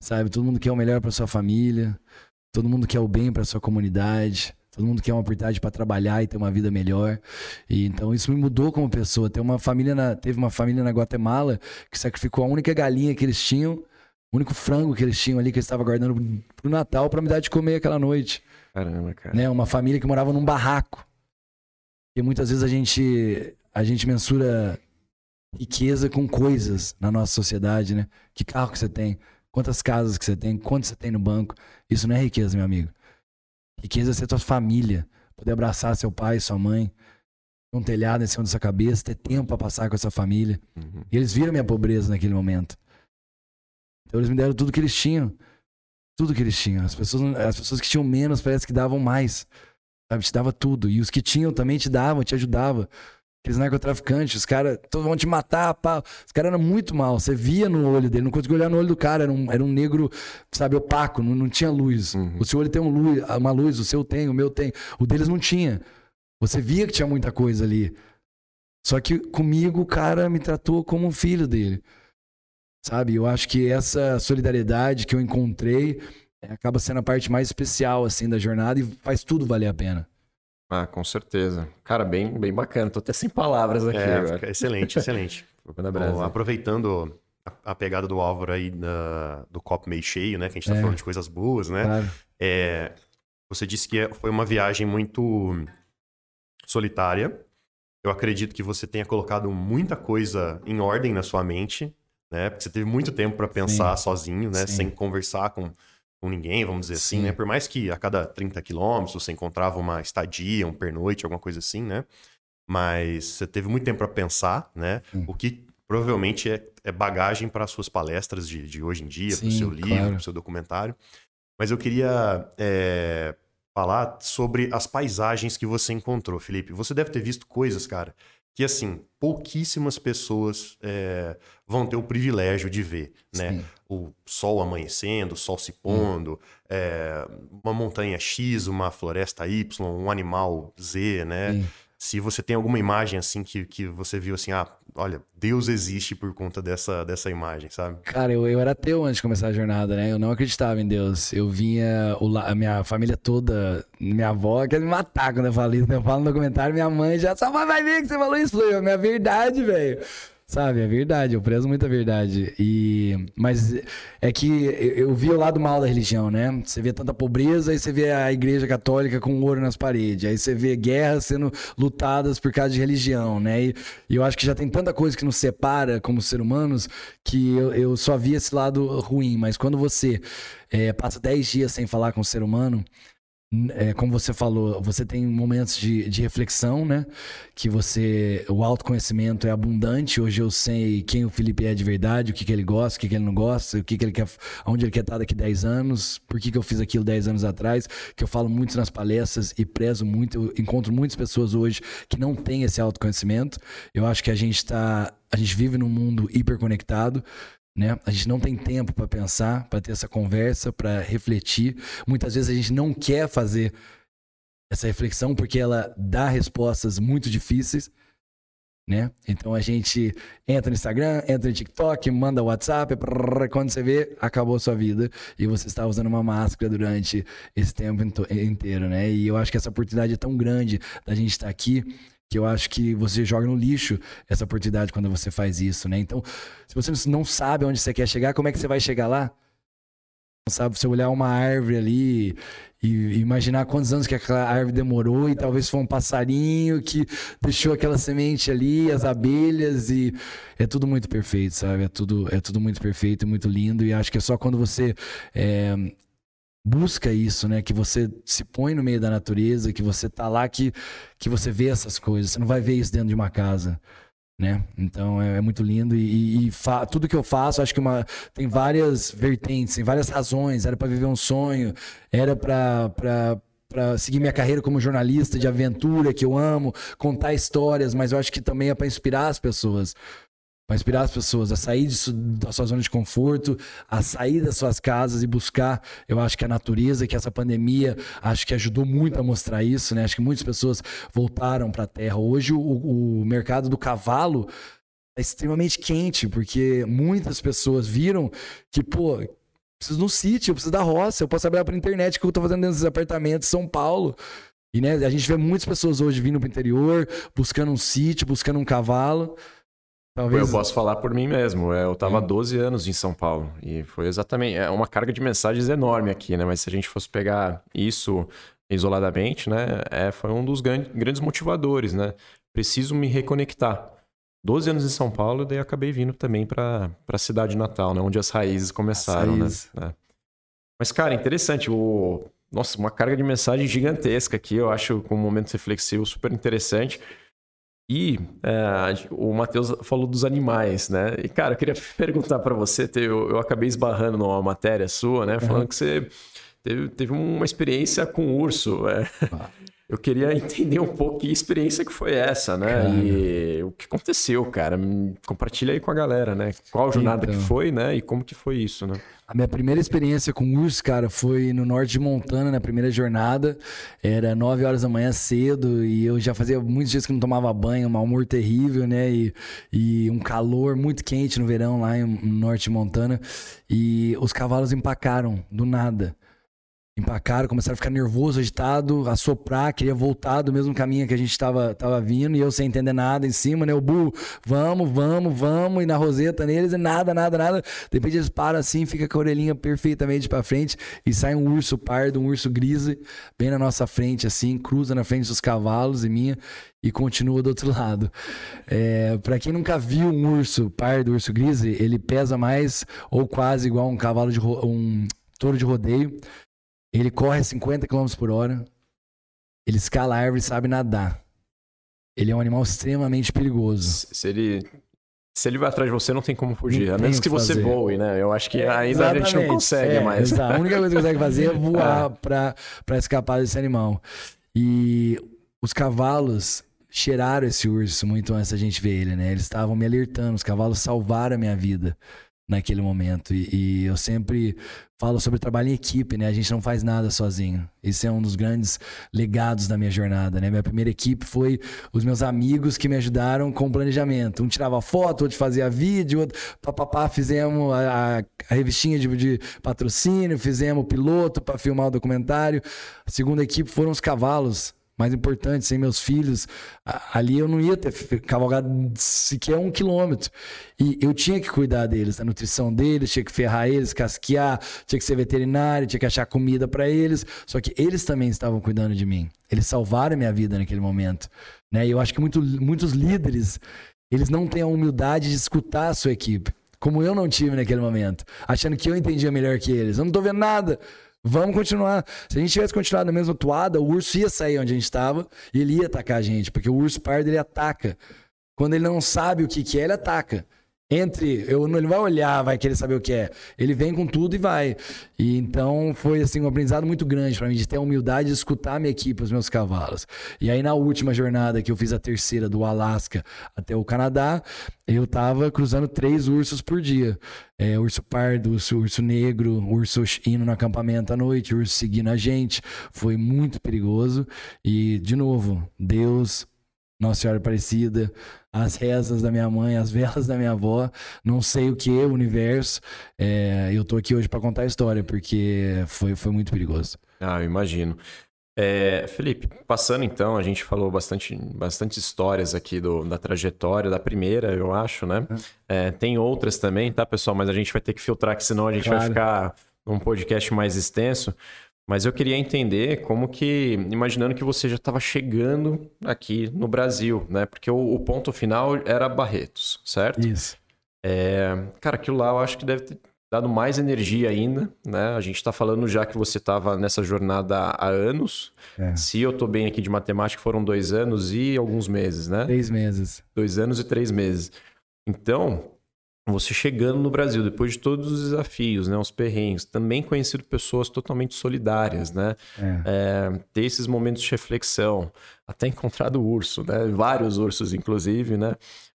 sabe? Todo mundo quer o melhor para sua família, todo mundo quer o bem para sua comunidade. Todo mundo quer uma oportunidade para trabalhar e ter uma vida melhor. E então isso me mudou como pessoa. Tem uma família na, teve uma família na Guatemala que sacrificou a única galinha que eles tinham, o único frango que eles tinham ali que eles estavam guardando pro Natal para me dar de comer aquela noite. Caramba, cara. Né? Uma família que morava num barraco. E muitas vezes a gente a gente mensura riqueza com coisas na nossa sociedade, né? Que carro que você tem? Quantas casas que você tem? Quanto você tem no banco? Isso não é riqueza, meu amigo. Riqueza é ser tua família, poder abraçar seu pai, sua mãe, um telhado em cima da sua cabeça, ter tempo para passar com essa família. Uhum. E eles viram minha pobreza naquele momento. Então eles me deram tudo que eles tinham. Tudo que eles tinham. As pessoas, as pessoas que tinham menos parece que davam mais. Sabe? Te dava tudo. E os que tinham também te davam, te ajudavam. Aqueles narcotraficantes, os caras, vão te matar, pá. Os caras eram muito mal. Você via no olho dele, não conseguia olhar no olho do cara. Era um, era um negro, sabe, opaco, não, não tinha luz. Uhum. O seu olho tem um luz, uma luz, o seu tem, o meu tem. O deles não tinha. Você via que tinha muita coisa ali. Só que comigo o cara me tratou como um filho dele. Sabe? Eu acho que essa solidariedade que eu encontrei é, acaba sendo a parte mais especial, assim, da jornada e faz tudo valer a pena. Ah, com certeza. Cara, bem, bem bacana. Tô até sem palavras aqui é, agora. Excelente, excelente. Bom, aproveitando a, a, pegada do Álvaro aí na, do copo meio cheio, né? Que a gente tá é. falando de coisas boas, né? Claro. É, você disse que foi uma viagem muito solitária. Eu acredito que você tenha colocado muita coisa em ordem na sua mente, né? Porque você teve muito tempo para pensar Sim. sozinho, né? Sim. Sem conversar com com ninguém, vamos dizer Sim. assim, né? Por mais que a cada 30 quilômetros você encontrava uma estadia, um pernoite, alguma coisa assim, né? Mas você teve muito tempo para pensar, né? Sim. O que provavelmente é, é bagagem para suas palestras de, de hoje em dia, para o seu livro, claro. para o seu documentário. Mas eu queria é, falar sobre as paisagens que você encontrou, Felipe. Você deve ter visto coisas, cara, que assim pouquíssimas pessoas é, vão ter o privilégio de ver, né? Sim. O sol amanhecendo, o sol se pondo, hum. é, uma montanha X, uma floresta Y, um animal Z, né? Sim se você tem alguma imagem assim que, que você viu assim, ah, olha, Deus existe por conta dessa, dessa imagem, sabe? Cara, eu, eu era ateu antes de começar a jornada, né? Eu não acreditava em Deus. Eu vinha, o, a minha família toda, minha avó quer me matar quando eu falo isso. Né? Eu falo no documentário, minha mãe já, só vai ver que você falou isso. Foi a minha verdade, velho. Sabe, é verdade, eu prezo muito a verdade. E mas é que eu vi o lado mal da religião, né? Você vê tanta pobreza, aí você vê a igreja católica com ouro nas paredes, aí você vê guerras sendo lutadas por causa de religião, né? E, e eu acho que já tem tanta coisa que nos separa como ser humanos que eu, eu só vi esse lado ruim. Mas quando você é, passa 10 dias sem falar com o ser humano, é, como você falou, você tem momentos de, de reflexão, né? Que você. O autoconhecimento é abundante. Hoje eu sei quem o Felipe é de verdade, o que, que ele gosta, o que, que ele não gosta, o que, que ele quer. onde ele quer estar daqui 10 anos, por que, que eu fiz aquilo 10 anos atrás, que eu falo muito nas palestras e prezo muito. Eu encontro muitas pessoas hoje que não têm esse autoconhecimento. Eu acho que a gente está. A gente vive num mundo hiperconectado né? A gente não tem tempo para pensar, para ter essa conversa, para refletir. Muitas vezes a gente não quer fazer essa reflexão porque ela dá respostas muito difíceis, né? Então a gente entra no Instagram, entra no TikTok, manda WhatsApp, prrr, quando você vê, acabou sua vida e você está usando uma máscara durante esse tempo inteiro, né? E eu acho que essa oportunidade é tão grande da gente estar aqui que eu acho que você joga no lixo essa oportunidade quando você faz isso, né? Então, se você não sabe onde você quer chegar, como é que você vai chegar lá? Não sabe, você olhar uma árvore ali e imaginar quantos anos que aquela árvore demorou e talvez foi um passarinho que deixou aquela semente ali, as abelhas e é tudo muito perfeito, sabe? É tudo, é tudo muito perfeito e muito lindo e acho que é só quando você é, busca isso, né? Que você se põe no meio da natureza, que você tá lá, que, que você vê essas coisas. Você não vai ver isso dentro de uma casa, né? Então é, é muito lindo e, e tudo que eu faço, acho que uma, tem várias vertentes, tem várias razões. Era para viver um sonho, era para para seguir minha carreira como jornalista de aventura que eu amo, contar histórias, mas eu acho que também é para inspirar as pessoas. Para inspirar as pessoas a sair disso, da sua zona de conforto, a sair das suas casas e buscar, eu acho que a natureza, que essa pandemia, acho que ajudou muito a mostrar isso, né? Acho que muitas pessoas voltaram para a terra. Hoje o, o mercado do cavalo é extremamente quente, porque muitas pessoas viram que, pô, preciso de um sítio, eu preciso da roça, eu posso abrir pela internet que eu tô fazendo dentro dos apartamentos em São Paulo. E né, a gente vê muitas pessoas hoje vindo pro interior, buscando um sítio, buscando um cavalo. Talvez... Eu posso falar por mim mesmo. É, eu estava há 12 anos em São Paulo e foi exatamente é uma carga de mensagens enorme aqui, né? Mas se a gente fosse pegar isso isoladamente, né? É, foi um dos grandes motivadores, né? Preciso me reconectar. 12 anos em São Paulo, daí acabei vindo também para a cidade natal, né? Onde as raízes começaram, as raízes. né? Mas, cara, interessante. O... Nossa, uma carga de mensagem gigantesca aqui. Eu acho com um momento reflexivo super interessante. E é, o Matheus falou dos animais, né? E, cara, eu queria perguntar para você, eu, eu acabei esbarrando numa matéria sua, né? Falando uhum. que você teve, teve uma experiência com urso. É. Ah eu queria entender um pouco que experiência que foi essa, né? Cara. E o que aconteceu, cara. Compartilha aí com a galera, né? Qual jornada então, que foi, né? E como que foi isso, né? A minha primeira experiência com urso, cara, foi no norte de Montana, na primeira jornada. Era 9 horas da manhã cedo e eu já fazia muitos dias que não tomava banho, um humor terrível, né? E, e um calor muito quente no verão lá no norte de Montana. E os cavalos empacaram do nada empacaram, começaram a ficar nervoso, agitado, a soprar, queria voltar do mesmo caminho que a gente estava tava vindo, e eu sem entender nada em cima, né? O burro, vamos, vamos, vamos, e na roseta neles, e nada, nada, nada. De repente eles param assim, fica com a orelhinha perfeitamente para frente, e sai um urso pardo, um urso grise, bem na nossa frente, assim, cruza na frente dos cavalos e minha, e continua do outro lado. É, para quem nunca viu um urso pardo, urso grise, ele pesa mais ou quase igual um cavalo de um touro de rodeio. Ele corre a 50 km por hora. Ele escala a árvore e sabe nadar. Ele é um animal extremamente perigoso. Se ele, se ele vai atrás de você, não tem como fugir. Não a menos que, que você voe, né? Eu acho que é, ainda a gente não consegue é, mais. A única coisa que consegue fazer é voar é. pra, pra escapar desse animal. E os cavalos cheiraram esse urso muito antes da gente ver ele, né? Eles estavam me alertando. Os cavalos salvaram a minha vida naquele momento. E, e, eu sempre falo sobre trabalho em equipe, né? A gente não faz nada sozinho. Esse é um dos grandes legados da minha jornada, né? Minha primeira equipe foi os meus amigos que me ajudaram com o planejamento. Um tirava foto, outro fazia vídeo, outro papapá, fizemos a, a revistinha de, de patrocínio, fizemos o piloto para filmar o documentário. A segunda equipe foram os cavalos mais importante, sem meus filhos, ali eu não ia ter cavalgado sequer um quilômetro. E eu tinha que cuidar deles, da nutrição deles, tinha que ferrar eles, casquear, tinha que ser veterinário, tinha que achar comida para eles. Só que eles também estavam cuidando de mim. Eles salvaram minha vida naquele momento. Né? E eu acho que muito, muitos líderes, eles não têm a humildade de escutar a sua equipe. Como eu não tive naquele momento, achando que eu entendia melhor que eles. Eu não tô vendo nada. Vamos continuar. Se a gente tivesse continuado na mesma toada, o urso ia sair onde a gente estava e ele ia atacar a gente, porque o urso pardo ele ataca. Quando ele não sabe o que, que é, ele ataca entre. Eu, ele vai olhar, vai querer saber o que é. Ele vem com tudo e vai. E então foi assim um aprendizado muito grande para mim de ter a humildade de escutar a minha equipe, os meus cavalos. E aí na última jornada que eu fiz a terceira do Alasca até o Canadá, eu tava cruzando três ursos por dia. É, urso pardo, urso, urso negro, urso indo no acampamento à noite, urso seguindo a gente. Foi muito perigoso. E, de novo, Deus nossa Senhora Aparecida, as rezas da minha mãe, as velas da minha avó, não sei o que, o universo. É, eu tô aqui hoje para contar a história, porque foi, foi muito perigoso. Ah, eu imagino. É, Felipe, passando então, a gente falou bastante, bastante histórias aqui do, da trajetória, da primeira, eu acho, né? É, tem outras também, tá, pessoal? Mas a gente vai ter que filtrar, que senão a gente claro. vai ficar num podcast mais extenso. Mas eu queria entender como que, imaginando que você já estava chegando aqui no Brasil, né? Porque o, o, ponto final era Barretos, certo? Isso. É, cara, aquilo lá eu acho que deve ter dado mais energia ainda, né? A gente está falando já que você estava nessa jornada há anos. É. Se eu estou bem aqui de matemática, foram dois anos e alguns meses, né? Três meses. Dois anos e três meses. Então, você chegando no Brasil, depois de todos os desafios, né, os perrengues, também conhecido pessoas totalmente solidárias, né? É. É, ter esses momentos de reflexão, até encontrado urso, né? Vários ursos, inclusive, né?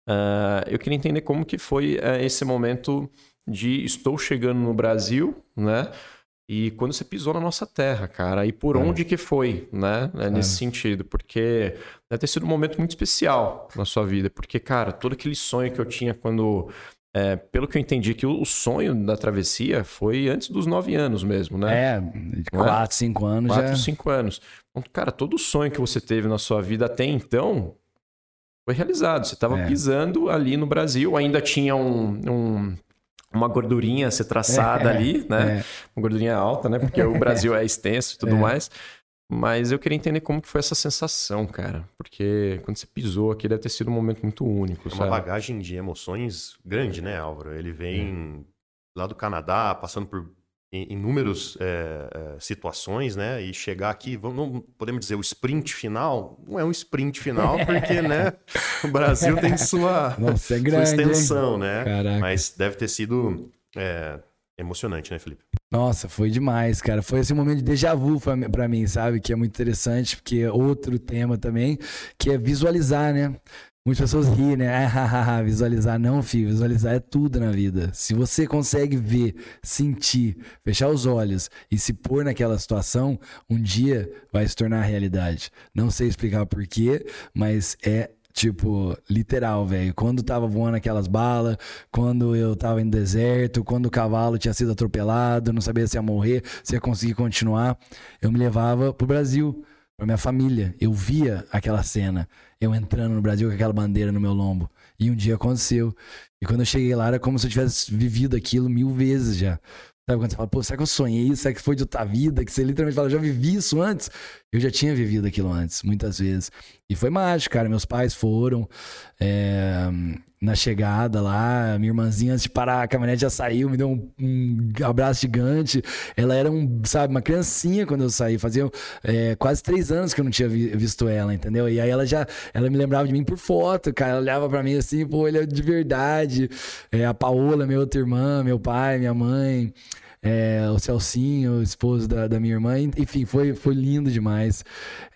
Uh, eu queria entender como que foi uh, esse momento de estou chegando no Brasil, né? E quando você pisou na nossa terra, cara, e por é. onde que foi, né? É. Nesse sentido, porque deve ter sido um momento muito especial na sua vida, porque, cara, todo aquele sonho que eu tinha quando é, pelo que eu entendi, que o, sonho da travessia foi antes dos nove anos mesmo, né? É, de é? quatro, cinco anos quatro, já. cinco anos. Então, cara, todo o sonho que você teve na sua vida até então foi realizado. Você estava é. pisando ali no Brasil, ainda tinha um, um uma gordurinha a ser traçada é, ali, né? É. Uma gordurinha alta, né? Porque o Brasil é extenso e tudo mais. Mas eu queria entender como que foi essa sensação, cara. Porque quando você pisou aqui, deve ter sido um momento muito único. É uma bagagem de emoções grande, né, Álvaro? Ele vem é. lá do Canadá, passando por inúmeras é, é, situações, né? E chegar aqui, vamos, não podemos dizer o sprint final, não é um sprint final, porque, né, o Brasil tem sua, Nossa, é grande, sua extensão, hein? né? Caraca. Mas deve ter sido é, emocionante, né, Felipe? Nossa, foi demais, cara. Foi esse momento de déjà vu para mim, sabe? Que é muito interessante, porque é outro tema também, que é visualizar, né? Muitas pessoas riem, né? Ah, visualizar. Não, filho, visualizar é tudo na vida. Se você consegue ver, sentir, fechar os olhos e se pôr naquela situação, um dia vai se tornar realidade. Não sei explicar porquê, mas é Tipo, literal, velho. Quando tava voando aquelas balas, quando eu tava em deserto, quando o cavalo tinha sido atropelado, não sabia se ia morrer, se ia conseguir continuar, eu me levava pro Brasil, pra minha família. Eu via aquela cena, eu entrando no Brasil com aquela bandeira no meu lombo. E um dia aconteceu. E quando eu cheguei lá, era como se eu tivesse vivido aquilo mil vezes já. Sabe quando você fala, pô, será que eu sonhei? Será que foi de outra vida? Que você literalmente fala, já vivi isso antes? Eu já tinha vivido aquilo antes, muitas vezes. E foi mágico, cara. Meus pais foram é, na chegada lá. Minha irmãzinha, antes de parar, a caminhonete já saiu, me deu um, um abraço gigante. Ela era, um, sabe, uma criancinha quando eu saí. Fazia é, quase três anos que eu não tinha vi, visto ela, entendeu? E aí ela já, ela me lembrava de mim por foto, cara. Ela olhava pra mim assim, pô, ele é de verdade. É, a Paola, minha outra irmã, meu pai, minha mãe é, o Celcinho, o esposo da, da, minha irmã, enfim, foi, foi lindo demais.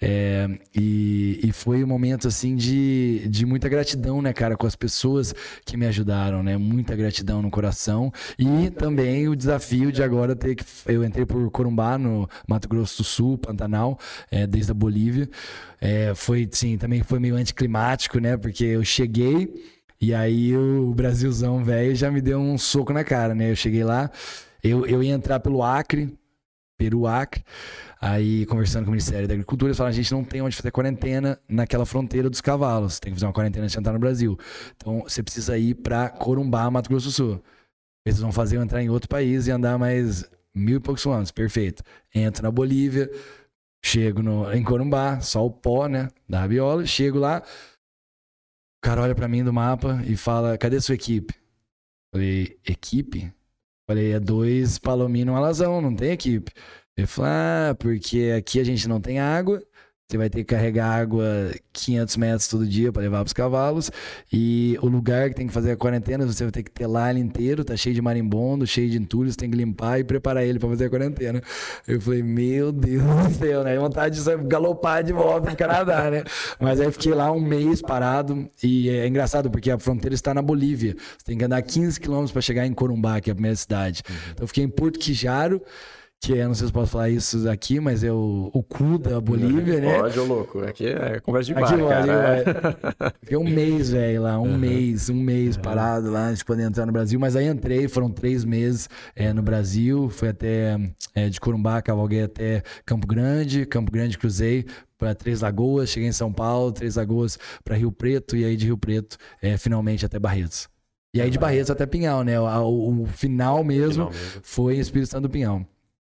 É, e, e foi um momento, assim, de, de muita gratidão, né, cara, com as pessoas que me ajudaram, né, muita gratidão no coração. E também o desafio de agora ter que. Eu entrei por Corumbá, no Mato Grosso do Sul, Pantanal, é, desde a Bolívia. É, foi, sim, também foi meio anticlimático, né, porque eu cheguei. E aí o Brasilzão velho já me deu um soco na cara, né? Eu cheguei lá, eu, eu ia entrar pelo Acre, Peru Acre, aí conversando com o Ministério da Agricultura, eles falaram, a gente não tem onde fazer quarentena naquela fronteira dos cavalos, tem que fazer uma quarentena antes de entrar no Brasil. Então você precisa ir para Corumbá, Mato Grosso do Sul. Eles vão fazer eu entrar em outro país e andar mais mil e poucos quilômetros, perfeito. Entro na Bolívia, chego no, em Corumbá, só o pó, né, da rabiola, chego lá, o cara olha para mim do mapa e fala, cadê sua equipe? falei, equipe? Falei, é dois palomino e um alazão, não tem equipe. Ele falou, ah, porque aqui a gente não tem água, você vai ter que carregar água 500 metros todo dia para levar para os cavalos. E o lugar que tem que fazer a quarentena, você vai ter que ter lá ele inteiro, tá cheio de marimbondo, cheio de entulhos, tem que limpar e preparar ele para fazer a quarentena. Eu falei, meu Deus do céu, né? Vontade de galopar de volta pro Canadá, né? Mas aí fiquei lá um mês parado. E é engraçado, porque a fronteira está na Bolívia. Você tem que andar 15 quilômetros para chegar em Corumbá, que é a primeira cidade. Uhum. Então eu fiquei em Porto Quijaro que é, não sei se posso falar isso aqui, mas é o, o cu da Bolívia, né? Pode, ô louco. Aqui é conversa de bar, aqui, cara. Fiquei um mês, velho, lá. Um uhum. mês, um mês parado lá, antes de poder entrar no Brasil. Mas aí entrei, foram três meses é, no Brasil. Fui até é, de Corumbá, cavalguei até Campo Grande. Campo Grande cruzei para Três Lagoas. Cheguei em São Paulo, Três Lagoas para Rio Preto. E aí de Rio Preto, é, finalmente até Barretos. E aí de Barretos até Pinhal, né? O, o, o final, mesmo, final mesmo foi em Espírito Santo do Pinhal.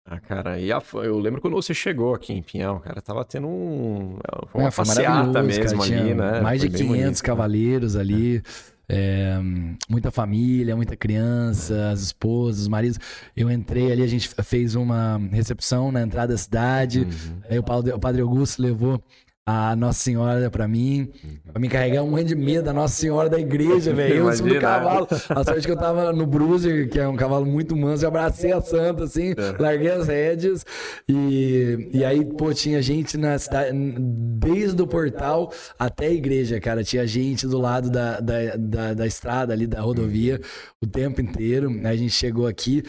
Ah, cara, e a, eu lembro quando você chegou aqui em Pinhal, cara, tava tendo um, uma é, passeata mesmo cara, ali, né? Mais foi de 500 bonito, né? cavaleiros né? ali, é, muita família, muita criança, as esposas, os maridos. Eu entrei ali, a gente fez uma recepção na entrada da cidade, uhum. aí o padre, o padre Augusto levou a Nossa Senhora pra mim, pra me carregar um ano de medo da Nossa Senhora da igreja, velho. Eu em cima do cavalo. A sorte que eu tava no Bruiser, que é um cavalo muito manso, eu abracei a santa, assim, é. larguei as rédeas. E, e aí, pô, tinha gente na cidade, desde o portal até a igreja, cara. Tinha gente do lado da, da, da, da estrada ali, da rodovia, o tempo inteiro. Aí a gente chegou aqui,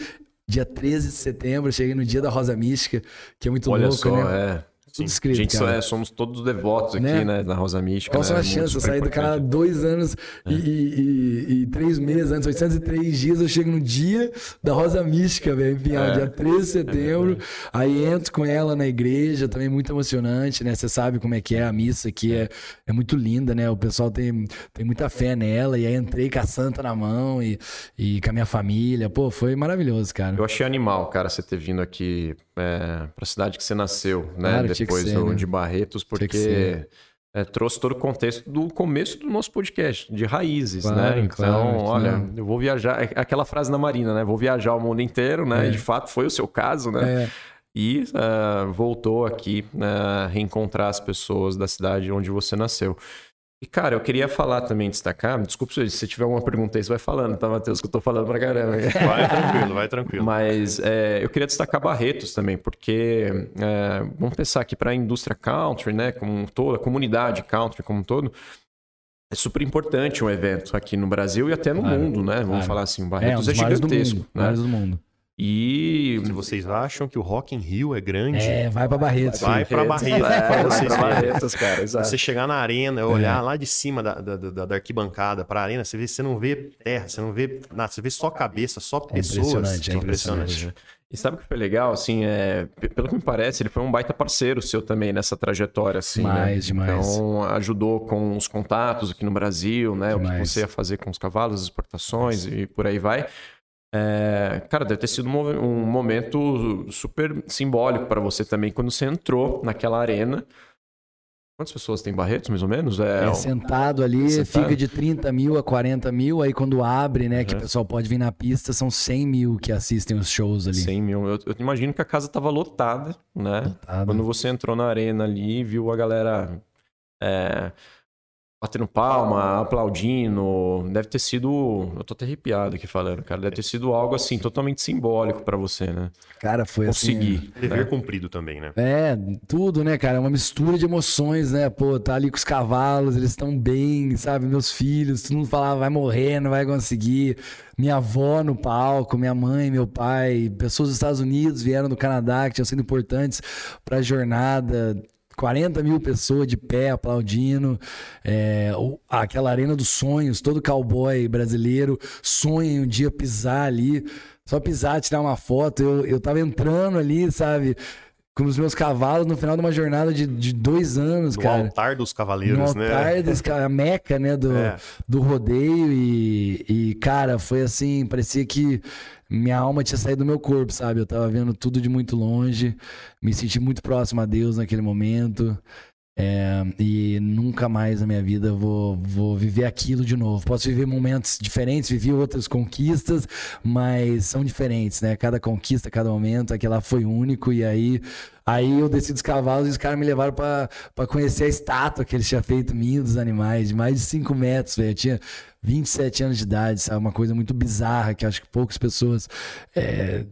dia 13 de setembro, cheguei no dia da Rosa Mística, que é muito Olha louco, só, né? É. Tudo escrito, gente, cara. É, somos todos devotos aqui, né, né na Rosa Mística. Qual né? são as chances? Eu saí do canal dois anos é. e, e, e, três meses antes, 803 dias, eu chego no dia da Rosa Mística, velho, em é. dia 13 de setembro. É aí entro com ela na igreja, também muito emocionante, né? Você sabe como é que é a missa aqui, é, é muito linda, né? O pessoal tem, tem muita fé nela. E aí entrei com a santa na mão e, e com a minha família. Pô, foi maravilhoso, cara. Eu achei animal, cara, você ter vindo aqui é, para a cidade que você nasceu, né? Claro, Depois ser, do, né? de Barretos, porque é, trouxe todo o contexto do começo do nosso podcast, de raízes, claro, né? Então, claro, olha, claro. eu vou viajar. É aquela frase na Marina, né? Vou viajar o mundo inteiro, né? É. E de fato foi o seu caso, né? É. E uh, voltou aqui uh, reencontrar as pessoas da cidade onde você nasceu. E, cara, eu queria falar também, destacar. Desculpa se você tiver alguma pergunta aí, você vai falando, tá, Matheus? Que eu tô falando pra caramba. Vai tranquilo, vai tranquilo. Mas é, eu queria destacar Barretos também, porque é, vamos pensar aqui para a indústria country, né, como um todo, a comunidade country como um todo. É super importante um evento aqui no Brasil e até no claro, mundo, né? Vamos claro. falar assim, o Barretos é, um é gigantesco. Do mundo, né? do mundo. E se vocês acham que o Rock in Rio é grande, é, vai para Barretos. Vai para Barretos, é, para vocês pra Barretos, cara, exato. Você chegar na arena, olhar é. lá de cima da, da, da, da arquibancada para a arena, você vê, você não vê terra, você não vê nada, você vê só cabeça, só pessoas. É impressionante, é impressionante. E sabe o que foi legal? Assim, é, pelo que me parece, ele foi um baita parceiro seu também nessa trajetória, assim, demais, né? Demais, Então, ajudou com os contatos aqui no Brasil, né? Demais. O que você ia fazer com os cavalos, as exportações e por aí vai. É, cara, deve ter sido um, momento super simbólico para você também quando você entrou naquela arena. Quantas pessoas tem Barretos, mais ou menos? É, é sentado ali, sentado. fica de 30 mil a 40 mil. Aí quando abre, né, uhum. que o pessoal pode vir na pista, são 100 mil que assistem os shows ali. 100 mil. Eu, eu imagino que a casa tava lotada, né? Lotada. Quando você entrou na arena ali, viu a galera é, batendo palma, aplaudindo. Deve ter sido. Eu tô até arrepiado aqui falando, cara. Deve ter sido algo assim, totalmente simbólico para você, né? Cara, foi Conseguir, assim. Dever né? cumprido também, né? É, tudo, né, cara? Uma mistura de emoções, né? Pô, tá ali com os cavalos, eles estão bem, sabe? Meus filhos, todo mundo falava, vai morrer, não vai conseguir. Minha avó no palco, minha mãe, meu pai, pessoas dos Estados Unidos vieram do Canadá que tinham sido importantes para a jornada 40 mil pessoas de pé aplaudindo. É, aquela arena dos sonhos, todo cowboy brasileiro sonha em um dia pisar ali. Só pisar, tirar uma foto. Eu, eu tava entrando ali, sabe? Com os meus cavalos no final de uma jornada de, de dois anos, no cara. No altar dos cavaleiros, no né? No altar dos a meca, né, do, é. do rodeio e, e, cara, foi assim, parecia que minha alma tinha saído do meu corpo, sabe? Eu tava vendo tudo de muito longe, me senti muito próximo a Deus naquele momento. É, e nunca mais na minha vida vou, vou viver aquilo de novo. Posso viver momentos diferentes, vivi outras conquistas, mas são diferentes, né? Cada conquista, cada momento, aquela foi único. E aí, aí eu desci dos cavalos e os caras me levaram para conhecer a estátua que eles tinham feito minha dos animais, de mais de 5 metros, velho. Eu tinha 27 anos de idade, sabe? Uma coisa muito bizarra que acho que poucas pessoas. É,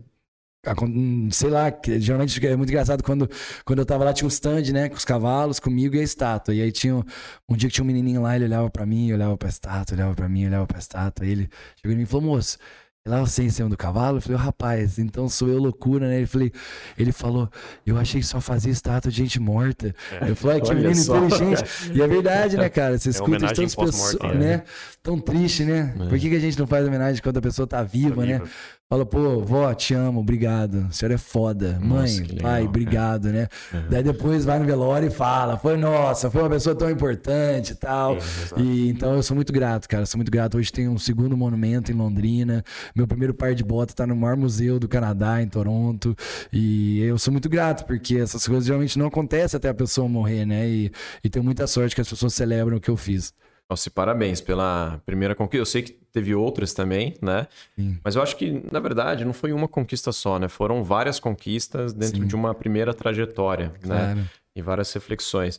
sei lá, geralmente é muito engraçado quando, quando eu tava lá, tinha um stand, né, com os cavalos, comigo e a estátua. E aí tinha um, um dia que tinha um menininho lá, ele olhava para mim, olhava pra estátua, olhava para mim, olhava pra estátua. Aí ele chegou em mim e falou: moço, lá você em cima do cavalo? Eu falei, oh, rapaz, então sou eu loucura, né? Ele, falei, ele falou, eu achei que só fazia estátua de gente morta. É, eu falei, ah, que menino só, inteligente. Cara. E é verdade, né, cara? Você é escuta de tantas pessoas, né? né? Tão triste, né? É. Por que, que a gente não faz homenagem quando a pessoa tá viva, tá né? Viva. Fala, pô, vó, te amo, obrigado. A senhora é foda. Nossa, Mãe, pai, legal, obrigado, né? Uhum. Daí depois vai no velório e fala, foi nossa, foi uma pessoa tão importante e tal. e então eu sou muito grato, cara. Sou muito grato. Hoje tem um segundo monumento em Londrina. Meu primeiro par de bota tá no maior museu do Canadá, em Toronto. E eu sou muito grato, porque essas coisas geralmente não acontecem até a pessoa morrer, né? E, e tenho muita sorte que as pessoas celebram o que eu fiz. Nossa, parabéns pela primeira conquista. Eu sei que teve outras também, né? Sim. Mas eu acho que, na verdade, não foi uma conquista só, né? Foram várias conquistas dentro Sim. de uma primeira trajetória, né? claro. né? E várias reflexões.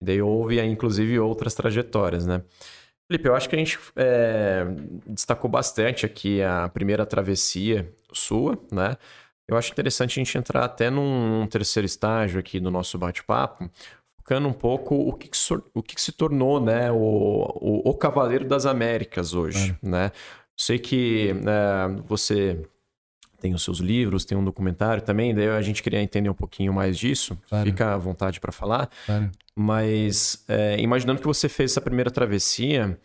E daí houve, inclusive, outras trajetórias, né? Felipe, eu acho que a gente é, destacou bastante aqui a primeira travessia sua, né? Eu acho interessante a gente entrar até num, terceiro estágio aqui do nosso bate-papo, focando um pouco o que, que, o que, que se tornou né, o, o, o, Cavaleiro das Américas hoje, né? Sei que é, você tem os seus livros, tem um documentário também, daí a gente queria entender um pouquinho mais disso. Claro. Fica à vontade para falar. Claro. Mas é, imaginando que você fez essa primeira travessia,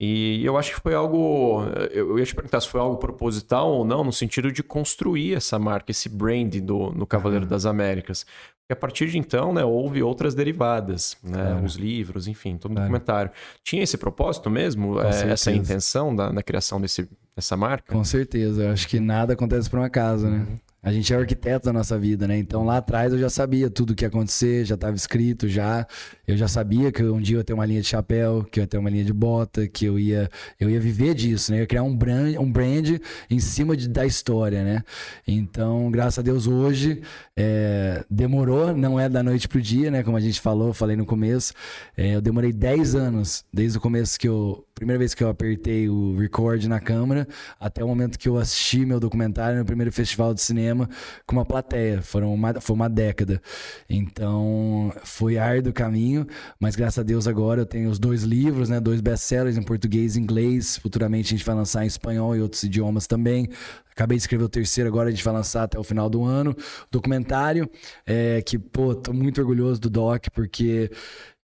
e eu acho que foi algo. Eu ia te perguntar se foi algo proposital ou não, no sentido de construir essa marca, esse brand do, no Cavaleiro uhum. das Américas. E a partir de então, né, houve outras derivadas, né, os livros, enfim, todo o documentário. Tinha esse propósito mesmo, é, essa intenção da, da criação desse, dessa marca? Com certeza, eu acho que nada acontece por um acaso, né? Uhum. A gente é arquiteto da nossa vida, né? Então lá atrás eu já sabia tudo o que ia acontecer, já estava escrito já. Eu já sabia que um dia eu ia ter uma linha de chapéu, que eu ia ter uma linha de bota, que eu ia, eu ia viver disso, né? Eu ia criar um brand, um brand em cima de, da história, né? Então, graças a Deus, hoje é, demorou, não é da noite pro dia, né? Como a gente falou, falei no começo. É, eu demorei 10 anos, desde o começo que eu. Primeira vez que eu apertei o record na câmera, até o momento que eu assisti meu documentário no primeiro festival de cinema com uma plateia. Foram uma, foi uma década. Então, foi árduo caminho, mas graças a Deus agora eu tenho os dois livros, né? Dois best-sellers em português e inglês. Futuramente a gente vai lançar em espanhol e outros idiomas também. Acabei de escrever o terceiro, agora a gente vai lançar até o final do ano. Documentário, é, que, pô, tô muito orgulhoso do Doc, porque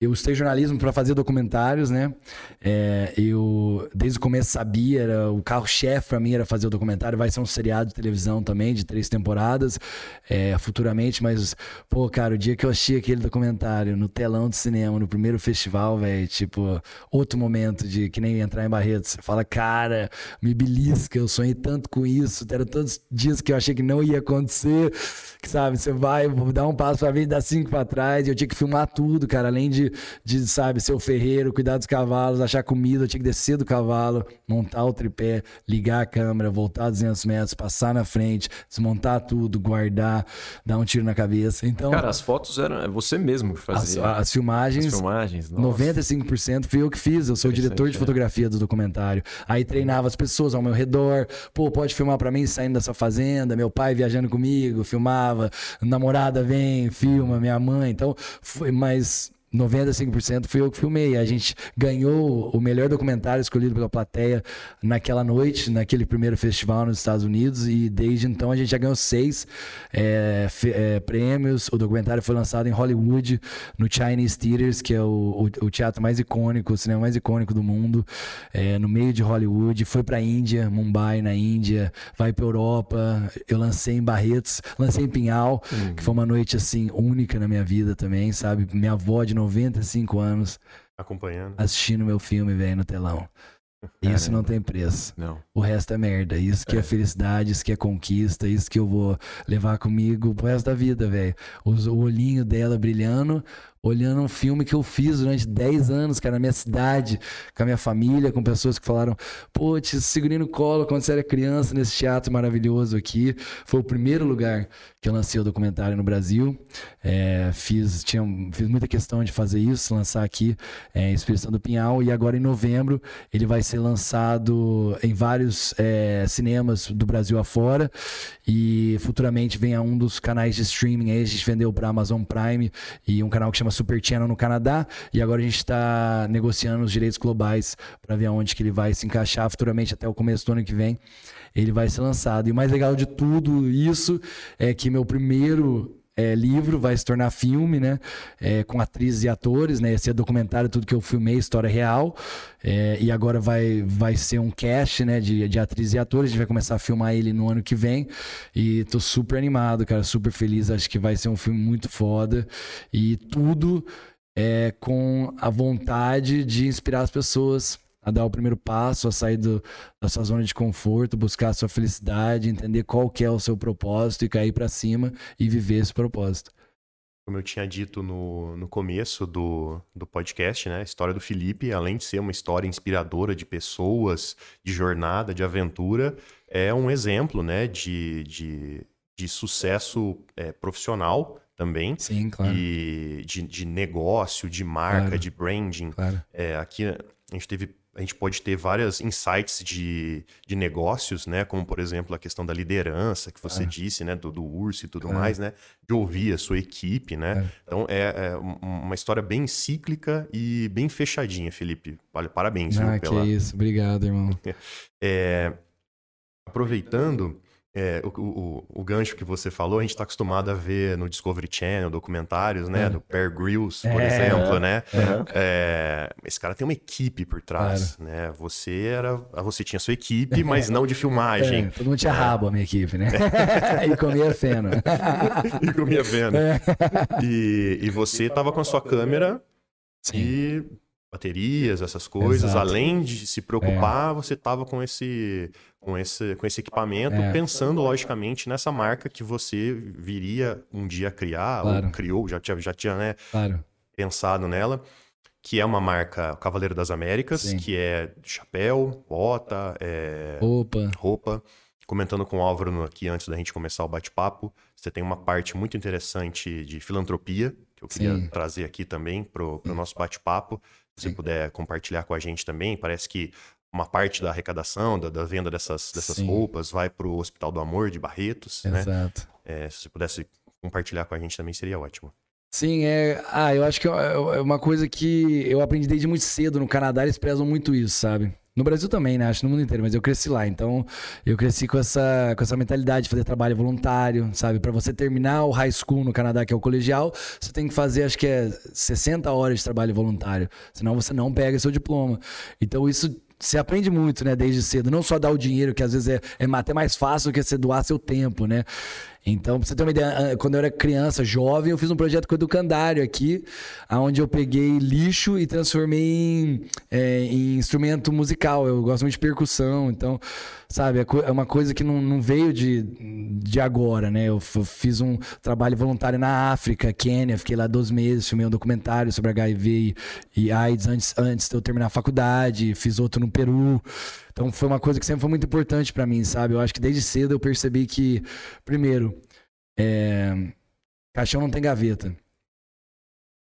eu estudei jornalismo para fazer documentários, né? É, eu, desde o começo, sabia, era, o carro-chefe para mim era fazer o documentário. Vai ser um seriado de televisão também, de três temporadas, é, futuramente. Mas, pô, cara, o dia que eu achei aquele documentário no telão de cinema, no primeiro festival, velho, tipo, outro momento de que nem entrar em Barretos. Você fala, cara, me belisca, eu sonhei tanto com isso. Eram tantos dias que eu achei que não ia acontecer, que sabe, você vai, dar um passo para vir, dar cinco para trás. E eu tinha que filmar tudo, cara, além de de, sabe, ser o ferreiro, cuidar dos cavalos, achar comida, eu tinha que descer do cavalo, montar o tripé, ligar a câmera, voltar 200 metros, passar na frente, desmontar tudo, guardar, dar um tiro na cabeça. Então, Cara, as fotos eram é você mesmo que fazia. As, as filmagens, as filmagens 95% fui eu que fiz, eu sou o diretor de é. fotografia do documentário. Aí treinava as pessoas ao meu redor, pô, pode filmar para mim saindo dessa fazenda, meu pai viajando comigo, filmava, namorada vem, filma, minha mãe. Então, foi mais 95% fui eu que filmei. A gente ganhou o melhor documentário escolhido pela plateia naquela noite, naquele primeiro festival nos Estados Unidos. E desde então a gente já ganhou seis é, é, prêmios. O documentário foi lançado em Hollywood, no Chinese Theaters, que é o, o, o teatro mais icônico, o cinema mais icônico do mundo, é, no meio de Hollywood. Foi para Índia, Mumbai, na Índia, vai para Europa. Eu lancei em Barretos, lancei em Pinhal, uhum. que foi uma noite assim única na minha vida também, sabe? Minha avó de 95 anos acompanhando, assistindo meu filme, velho, no telão. Isso não tem preço. Não. O resto é merda. Isso que é. é. felicidade, isso que é conquista, isso que eu vou levar comigo pro resto da vida, velho. O olhinho dela brilhando, olhando um filme que eu fiz durante 10 anos, cara, na minha cidade, com a minha família, com pessoas que falaram, pô, te segurei no colo quando você era criança nesse teatro maravilhoso aqui. Foi o primeiro lugar que eu lancei o documentário no Brasil. É, fiz, tinha, fiz muita questão de fazer isso, lançar aqui é, Inspiração do Pinhal, e agora em novembro ele vai ser lançado em vários é, cinemas do Brasil afora, e futuramente vem a um dos canais de streaming aí, a gente vendeu para Amazon Prime, e um canal que chama Super Channel no Canadá e agora a gente está negociando os direitos globais para ver aonde que ele vai se encaixar futuramente até o começo do ano que vem. Ele vai ser lançado. E o mais legal de tudo isso é que meu primeiro é, livro, vai se tornar filme, né? É, com atrizes e atores, né? Esse é documentário, tudo que eu filmei, história real. É, e agora vai, vai ser um cast, né? De, de atrizes e atores. A gente vai começar a filmar ele no ano que vem. E tô super animado, cara, super feliz. Acho que vai ser um filme muito foda. E tudo é com a vontade de inspirar as pessoas a dar o primeiro passo, a sair do, da sua zona de conforto, buscar a sua felicidade, entender qual que é o seu propósito e cair para cima e viver esse propósito. Como eu tinha dito no, no começo do, do podcast, né? A história do Felipe, além de ser uma história inspiradora de pessoas, de jornada, de aventura, é um exemplo, né? De, de, de sucesso é, profissional também. Sim, claro. E de, de negócio, de marca, Claro. de branding. Claro. É, aqui a gente teve. A gente pode ter várias insights de, de negócios, né? Como, por exemplo, a questão da liderança que você Claro. disse, né? Do, do urso e tudo Claro. mais, né? De ouvir a sua equipe, né? Claro. Então é, é um- uma história bem cíclica e bem fechadinha, Felipe. Olha, parabéns, Ah, viu, que pela, isso. Obrigado, irmão. é, aproveitando é, o, o- o gancho que você falou, a gente está acostumado a ver no Discovery Channel documentários, né? É. Do Bear Grylls, por É. exemplo, né? É, esse cara tem uma equipe por trás, né? Você era, você tinha sua equipe, mas não de É, filmagem. todo mundo tinha rabo, a minha equipe, né? e comia feno. E comia vendo. É. E, e você tava com a sua câmera Sim. e baterias, essas coisas. Exato. Além de se preocupar, você tava com esse, com esse, com esse equipamento, É. pensando logicamente nessa marca que você viria um dia criar, Claro. ou criou, já tinha, já tinha né, Claro. pensado nela. Que é uma marca Cavaleiro das Américas, Sim. que é chapéu, bota, é, Opa. roupa. Comentando com o Álvaro aqui antes da gente começar o bate-papo, você tem uma parte muito interessante de filantropia, que eu queria Sim. trazer aqui também para o nosso bate-papo. Se você Sim. puder compartilhar com a gente também, parece que uma parte da arrecadação, da, da venda dessas, dessas Sim. roupas, vai para o Hospital do Amor de Barretos, né? Exato. É, se você pudesse compartilhar com a gente também seria ótimo. Sim, é. Ah, eu acho que é é uma coisa que eu aprendi desde muito cedo. No Canadá eles prezam muito isso, sabe? No Brasil também, né? Acho no mundo inteiro, mas eu cresci lá. Então, eu cresci com essa, com essa mentalidade de fazer trabalho voluntário, sabe? Pra você terminar o high school no Canadá, que é o colegial, você tem que fazer, acho que é 60 horas de trabalho voluntário. Senão você não pega seu diploma. Então, isso você aprende muito, né, desde cedo. Não só dar o dinheiro, que às vezes é, é até mais fácil do que você doar seu tempo, né? Então, pra você ter uma ideia, ah, quando eu era criança, jovem, eu fiz um projeto com o Educandário aqui, onde eu peguei lixo e transformei em, é, em instrumento musical. Eu gosto muito de percussão, então, sabe, é é uma coisa que não, não veio de, de agora, né? Eu fiz um trabalho voluntário na África, Quênia, fiquei lá 12 meses, filmei um documentário sobre HIV e, e AIDS antes, antes de eu terminar a faculdade, fiz outro no Peru. Então foi uma coisa que sempre foi muito importante pra mim, sabe? Eu acho que desde cedo eu percebi que, primeiro, é, caixão não tem gaveta.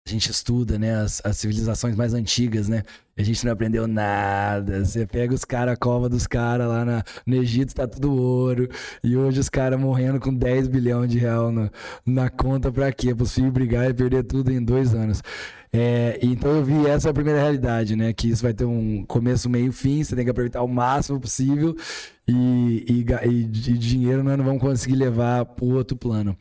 A gente estuda, né, as, as civilizações mais antigas, né? E a gente não aprendeu nada. Você pega os caras, a cova dos caras lá na- no Egito, tá tudo ouro. E hoje os caras morrendo com 10 bilhões de real na, na conta pra quê? Pros filhos brigar e perder tudo em dois anos. É, então eu vi essa é a primeira realidade, né? Que isso vai ter um começo, meio, fim. Você tem que aproveitar o máximo possível e, e, e de dinheiro nós não vamos conseguir levar pro outro plano.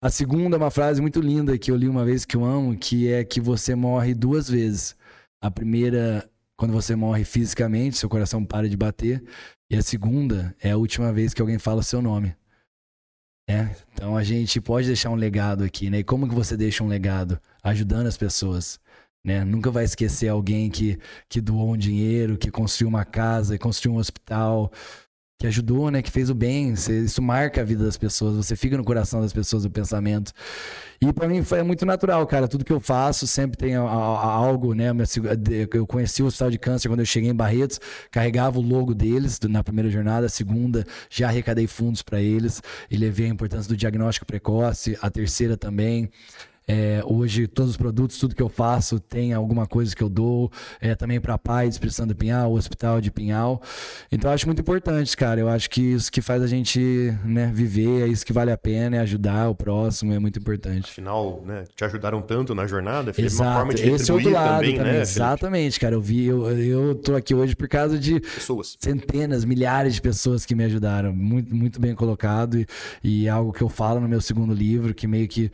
A segunda é uma frase muito linda que eu li uma vez que eu amo, que é que você morre duas vezes. A primeira, quando você morre fisicamente, seu coração para de bater. E a segunda é a última vez que alguém fala seu nome. É, então a gente pode deixar um legado aqui, né? E como que você deixa um legado? Ajudando as pessoas, né? Nunca vai esquecer alguém que, que doou um dinheiro, que construiu uma casa, que construiu um hospital, que ajudou, né? Que fez o bem. Isso marca a vida das pessoas. Você fica no coração das pessoas o pensamento. E pra mim foi muito natural, cara. Tudo que eu faço sempre tem algo, né? Eu conheci o Hospital de Câncer quando eu cheguei em Barretos, carregava o logo deles na primeira jornada. A segunda, já arrecadei fundos para eles e levei a importância do diagnóstico precoce. A terceira também. É, hoje, todos os produtos, tudo que eu faço, tem alguma coisa que eu dou. É, também para pais, Expressão do Pinhal, o Hospital de Pinhal. Então, eu acho muito importante, cara. Eu acho que isso que faz a gente né, viver, é isso que vale a pena, é ajudar o próximo, é muito importante. Afinal, né, te ajudaram tanto na jornada, Felipe, uma Exato. forma de Esse é outro lado também, também. né? Exatamente, cara. Eu vi, eu, eu tô aqui hoje por causa de Pessoas. centenas, milhares de pessoas que me ajudaram. Muito, muito bem colocado. E, e é algo que eu falo no meu segundo livro, que meio que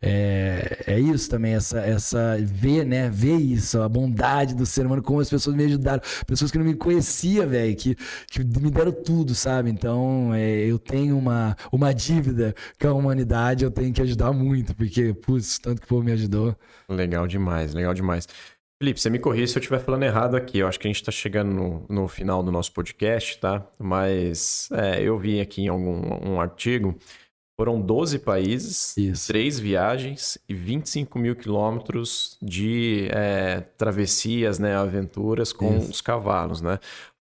é, é isso também, essa, essa ver, né? Ver isso, a bondade do ser humano, como as pessoas me ajudaram. Pessoas que não me conhecia, velho, que, que me deram tudo, sabe? Então, é, eu tenho uma, uma dívida com a humanidade, eu tenho que ajudar muito, porque, putz, tanto que o povo me ajudou. Legal demais, legal demais. Felipe, você me corrija se eu estiver falando errado aqui. Eu acho que a gente está chegando no, no final do nosso podcast, tá? Mas é, eu vi aqui em algum um artigo. Foram 12 países, Isso. três viagens e 25 mil quilômetros de é, travessias, né, aventuras com Isso. os cavalos, né?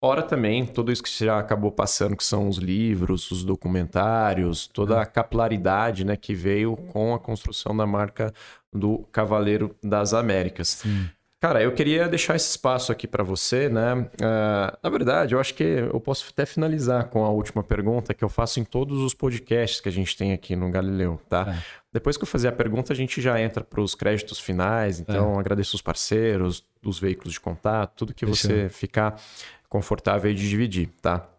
Fora também tudo isso que você já acabou passando, que são os livros, os documentários, toda a capilaridade né, que veio com a construção da marca do Cavaleiro das Américas. Sim. Cara, eu queria deixar esse espaço aqui para você, né? Uh, na verdade, eu acho que eu posso até finalizar com a última pergunta que eu faço em todos os podcasts que a gente tem aqui no Galileu, tá? É. Depois que eu fazer a pergunta, a gente já entra para os créditos finais. Então, é. agradeço os parceiros, os veículos de contato, tudo que Deixa você eu... ficar confortável de dividir, tá?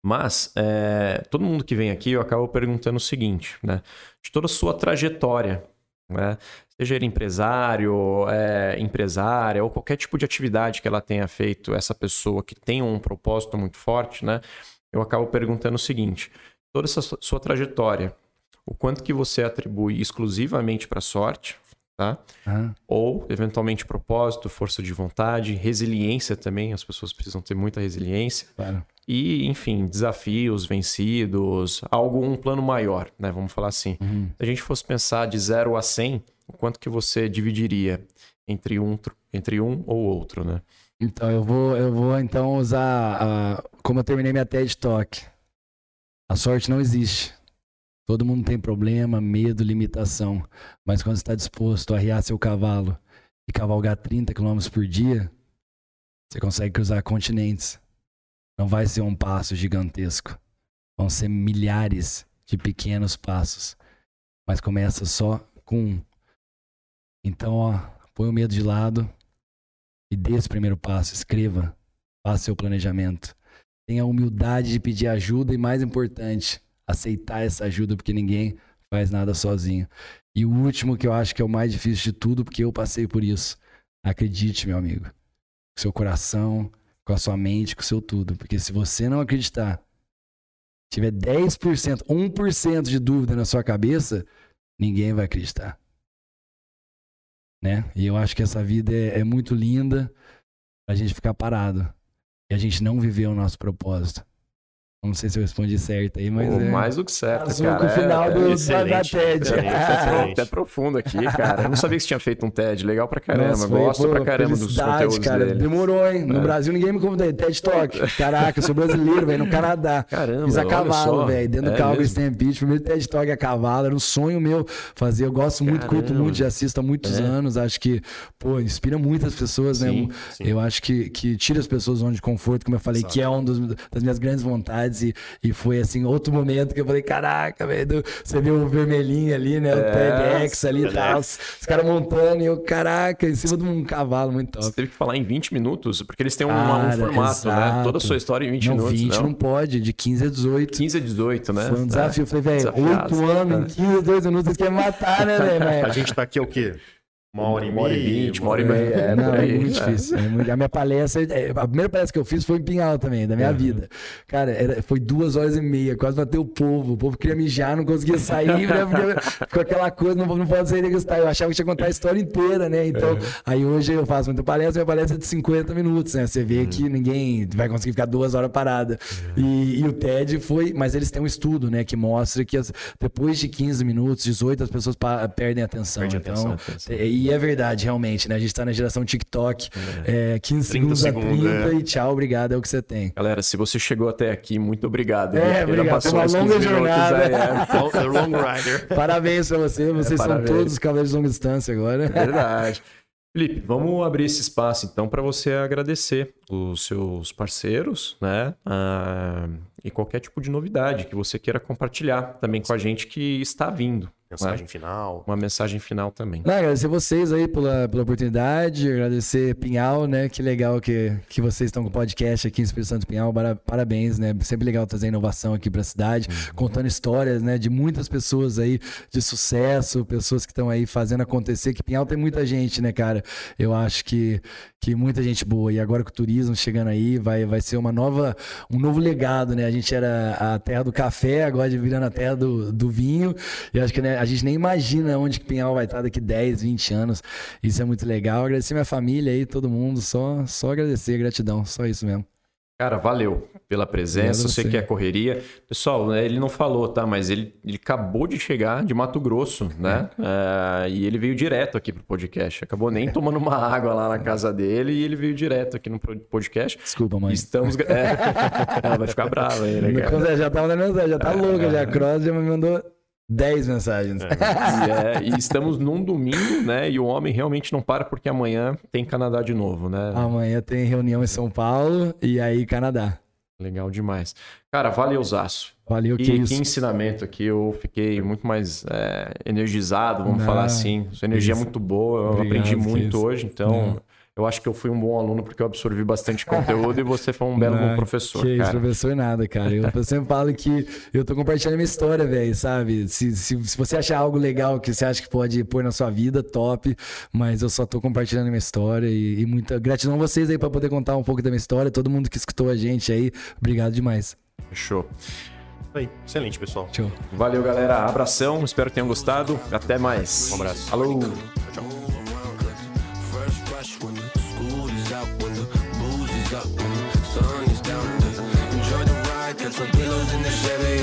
Mas, é, todo mundo que vem aqui, eu acabo perguntando o seguinte, né? De toda a sua trajetória, né? Seja ele empresário, é, empresária, ou qualquer tipo de atividade que ela tenha feito, essa pessoa que tem um propósito muito forte, né? Eu acabo perguntando o seguinte: toda essa sua trajetória, o quanto que você atribui exclusivamente para sorte, tá? Ou, eventualmente, propósito, força de vontade, resiliência também, as pessoas precisam ter muita resiliência. Claro. E, enfim, desafios vencidos, algo, um plano maior, né? Vamos falar assim. Uhum. Se a gente fosse pensar de 0 a 100, o quanto que você dividiria entre um, entre um ou outro, né? Então, eu vou, eu vou então usar, a, como eu terminei minha TED Talk. A sorte não existe. Todo mundo tem problema, medo, limitação. Mas quando está disposto a arriar seu cavalo e cavalgar 30 km por dia, você consegue cruzar continentes. Não vai ser um passo gigantesco. Vão ser milhares de pequenos passos. Mas começa só com um. Então, ó, põe o medo de lado e dê esse primeiro passo. Escreva. Faça seu planejamento. Tenha a humildade de pedir ajuda e, mais importante, aceitar essa ajuda, porque ninguém faz nada sozinho. E o último que eu acho que é o mais difícil de tudo, porque eu passei por isso. Acredite, meu amigo. Com seu coração, com a sua mente, com o seu tudo. Porque se você não acreditar, tiver 10%, 1% de dúvida na sua cabeça, ninguém vai acreditar. Né? E eu acho que essa vida é, é muito linda pra gente ficar parado. E a gente não viver o nosso propósito. Não sei se eu respondi certo aí, mas. Pô, é... Mais do que certo, Azul cara. Com o final é, do, é da, TED. É, até profundo aqui, cara. Eu não sabia que você tinha feito um TED. Legal pra caramba. Nossa, foi, Gosto pô, pra caramba dos conteúdos cara. dele. Demorou, hein? No é. Brasil ninguém me convidou. TED Talk. Caraca, eu sou brasileiro, velho, no Canadá. Caramba. Fiz a cavalo, velho. Dentro do é Calgary Stampede. Primeiro TED Talk a cavalo. Era um sonho meu fazer. Eu gosto muito, caramba. curto muito, já assisto há muitos é. anos. Acho que, pô, inspira muitas pessoas, né? Sim, sim. Eu acho que, que tira as pessoas onde de conforto, como eu falei, Exato. que é uma das minhas grandes vontades. E, e foi assim, outro momento que eu falei, caraca, velho, você viu o vermelhinho ali, né? O é, TEDx ali e tal, os, os caras montando, e eu, caraca, em cima de um cavalo muito top. Você teve que falar em 20 minutos, porque eles têm um, Cara, um formato, exato. né? Toda a sua história em 20 não, minutos. 20 não? não pode, de 15 a 18. 15 a 18, né? Foi um desafio. É. Eu falei, velho, 8 anos, em 15 a 18 minutos, você quer matar, né, velho? A gente tá aqui é o quê? Uma hora e meia. Uma hora e vinte, uma hora e meia. É, não, é muito difícil. É muito... A minha palestra, é, a primeira palestra que eu fiz foi em Pinhal também, da minha uhum. vida. Cara, era, foi duas horas e meia, quase bateu o povo. O povo queria mijar, não conseguia sair, né? Ficou aquela coisa, não, não pode sair degustar. Eu achava que tinha que contar a história inteira, né? Então, uhum. aí hoje eu faço muita palestra, minha palestra é de 50 minutos, né? Você vê uhum. que ninguém vai conseguir ficar duas horas parada. E, e, o TED foi, mas eles têm um estudo, né, que mostra que as, depois de 15 minutos, 18, as pessoas perdem a atenção. Perde então, atenção, atenção. E é verdade, realmente né? A gente tá na geração TikTok, é. É, 15 segundos a 30 é. e tchau, obrigado, é o que você tem. Galera, se você chegou até aqui, muito obrigado. É, obrigado. Foi uma longa jornada. É, long rider. Parabéns pra você, vocês é, são todos cavaleiros de longa distância agora. Verdade. Felipe, vamos abrir esse espaço então para você agradecer os seus parceiros, né? Ah, e qualquer tipo de novidade que você queira compartilhar também com a gente que está vindo. Mensagem né? final. Uma mensagem final também. Não, agradecer vocês aí pela, pela oportunidade, agradecer Pinhal, né? Que legal que, que vocês estão com o podcast aqui em Espírito Santo Pinhal. Parabéns, né? Sempre legal trazer inovação aqui para a cidade, uhum. contando histórias, né? De muitas pessoas aí de sucesso, pessoas que estão aí fazendo acontecer. Que Pinhal tem muita gente, né, cara? Eu acho que, que muita gente boa. E agora com o turismo chegando aí, vai, vai ser uma nova, um novo legado, né? A gente era a terra do café, agora virando a terra do, do vinho. E acho que, né? a gente nem imagina onde que Pinhal vai estar daqui 10, 20 anos. Isso é muito legal. Agradecer minha família aí, todo mundo. Só, só agradecer, gratidão. Só isso mesmo. Cara, valeu pela presença, eu sei que é correria. Pessoal, né, ele não falou, tá? Mas ele, ele acabou de chegar de Mato Grosso, né? É. Uh, e ele veio direto aqui pro podcast. Acabou nem tomando uma água lá na casa dele e ele veio direto aqui no podcast. Desculpa, mãe. Estamos... É. Ela vai ficar brava aí, né, cara? Já mensagem, já tá louca, já. A Cross já me mandou 10 mensagens. É, e, é, e, estamos num domingo, né? E o homem realmente não para porque amanhã tem Canadá de novo, né? Amanhã tem reunião em São Paulo e aí Canadá. Legal demais. Cara, valeu, Zaço. Valeu, que, que, que ensinamento aqui. Eu fiquei muito mais é, energizado, vamos não, falar assim. Sua energia é isso. é muito boa, eu Obrigado, aprendi muito hoje, então. Não eu acho que eu fui um bom aluno porque eu absorvi bastante conteúdo e você foi um belo bom professor. Que cara. isso, professor nada, cara. Eu, eu sempre falo que eu tô compartilhando minha história, velho, sabe? Se, se, se, você achar algo legal que você acha que pode pôr na sua vida, top. Mas eu só tô compartilhando minha história e, e muita gratidão a vocês aí para poder contar um pouco da minha história. Todo mundo que escutou a gente aí, obrigado demais. Show. Aí, excelente, pessoal. Show. Valeu, galera. Abração. Espero que tenham gostado. Até mais. Um abraço. Falou. sun Chevy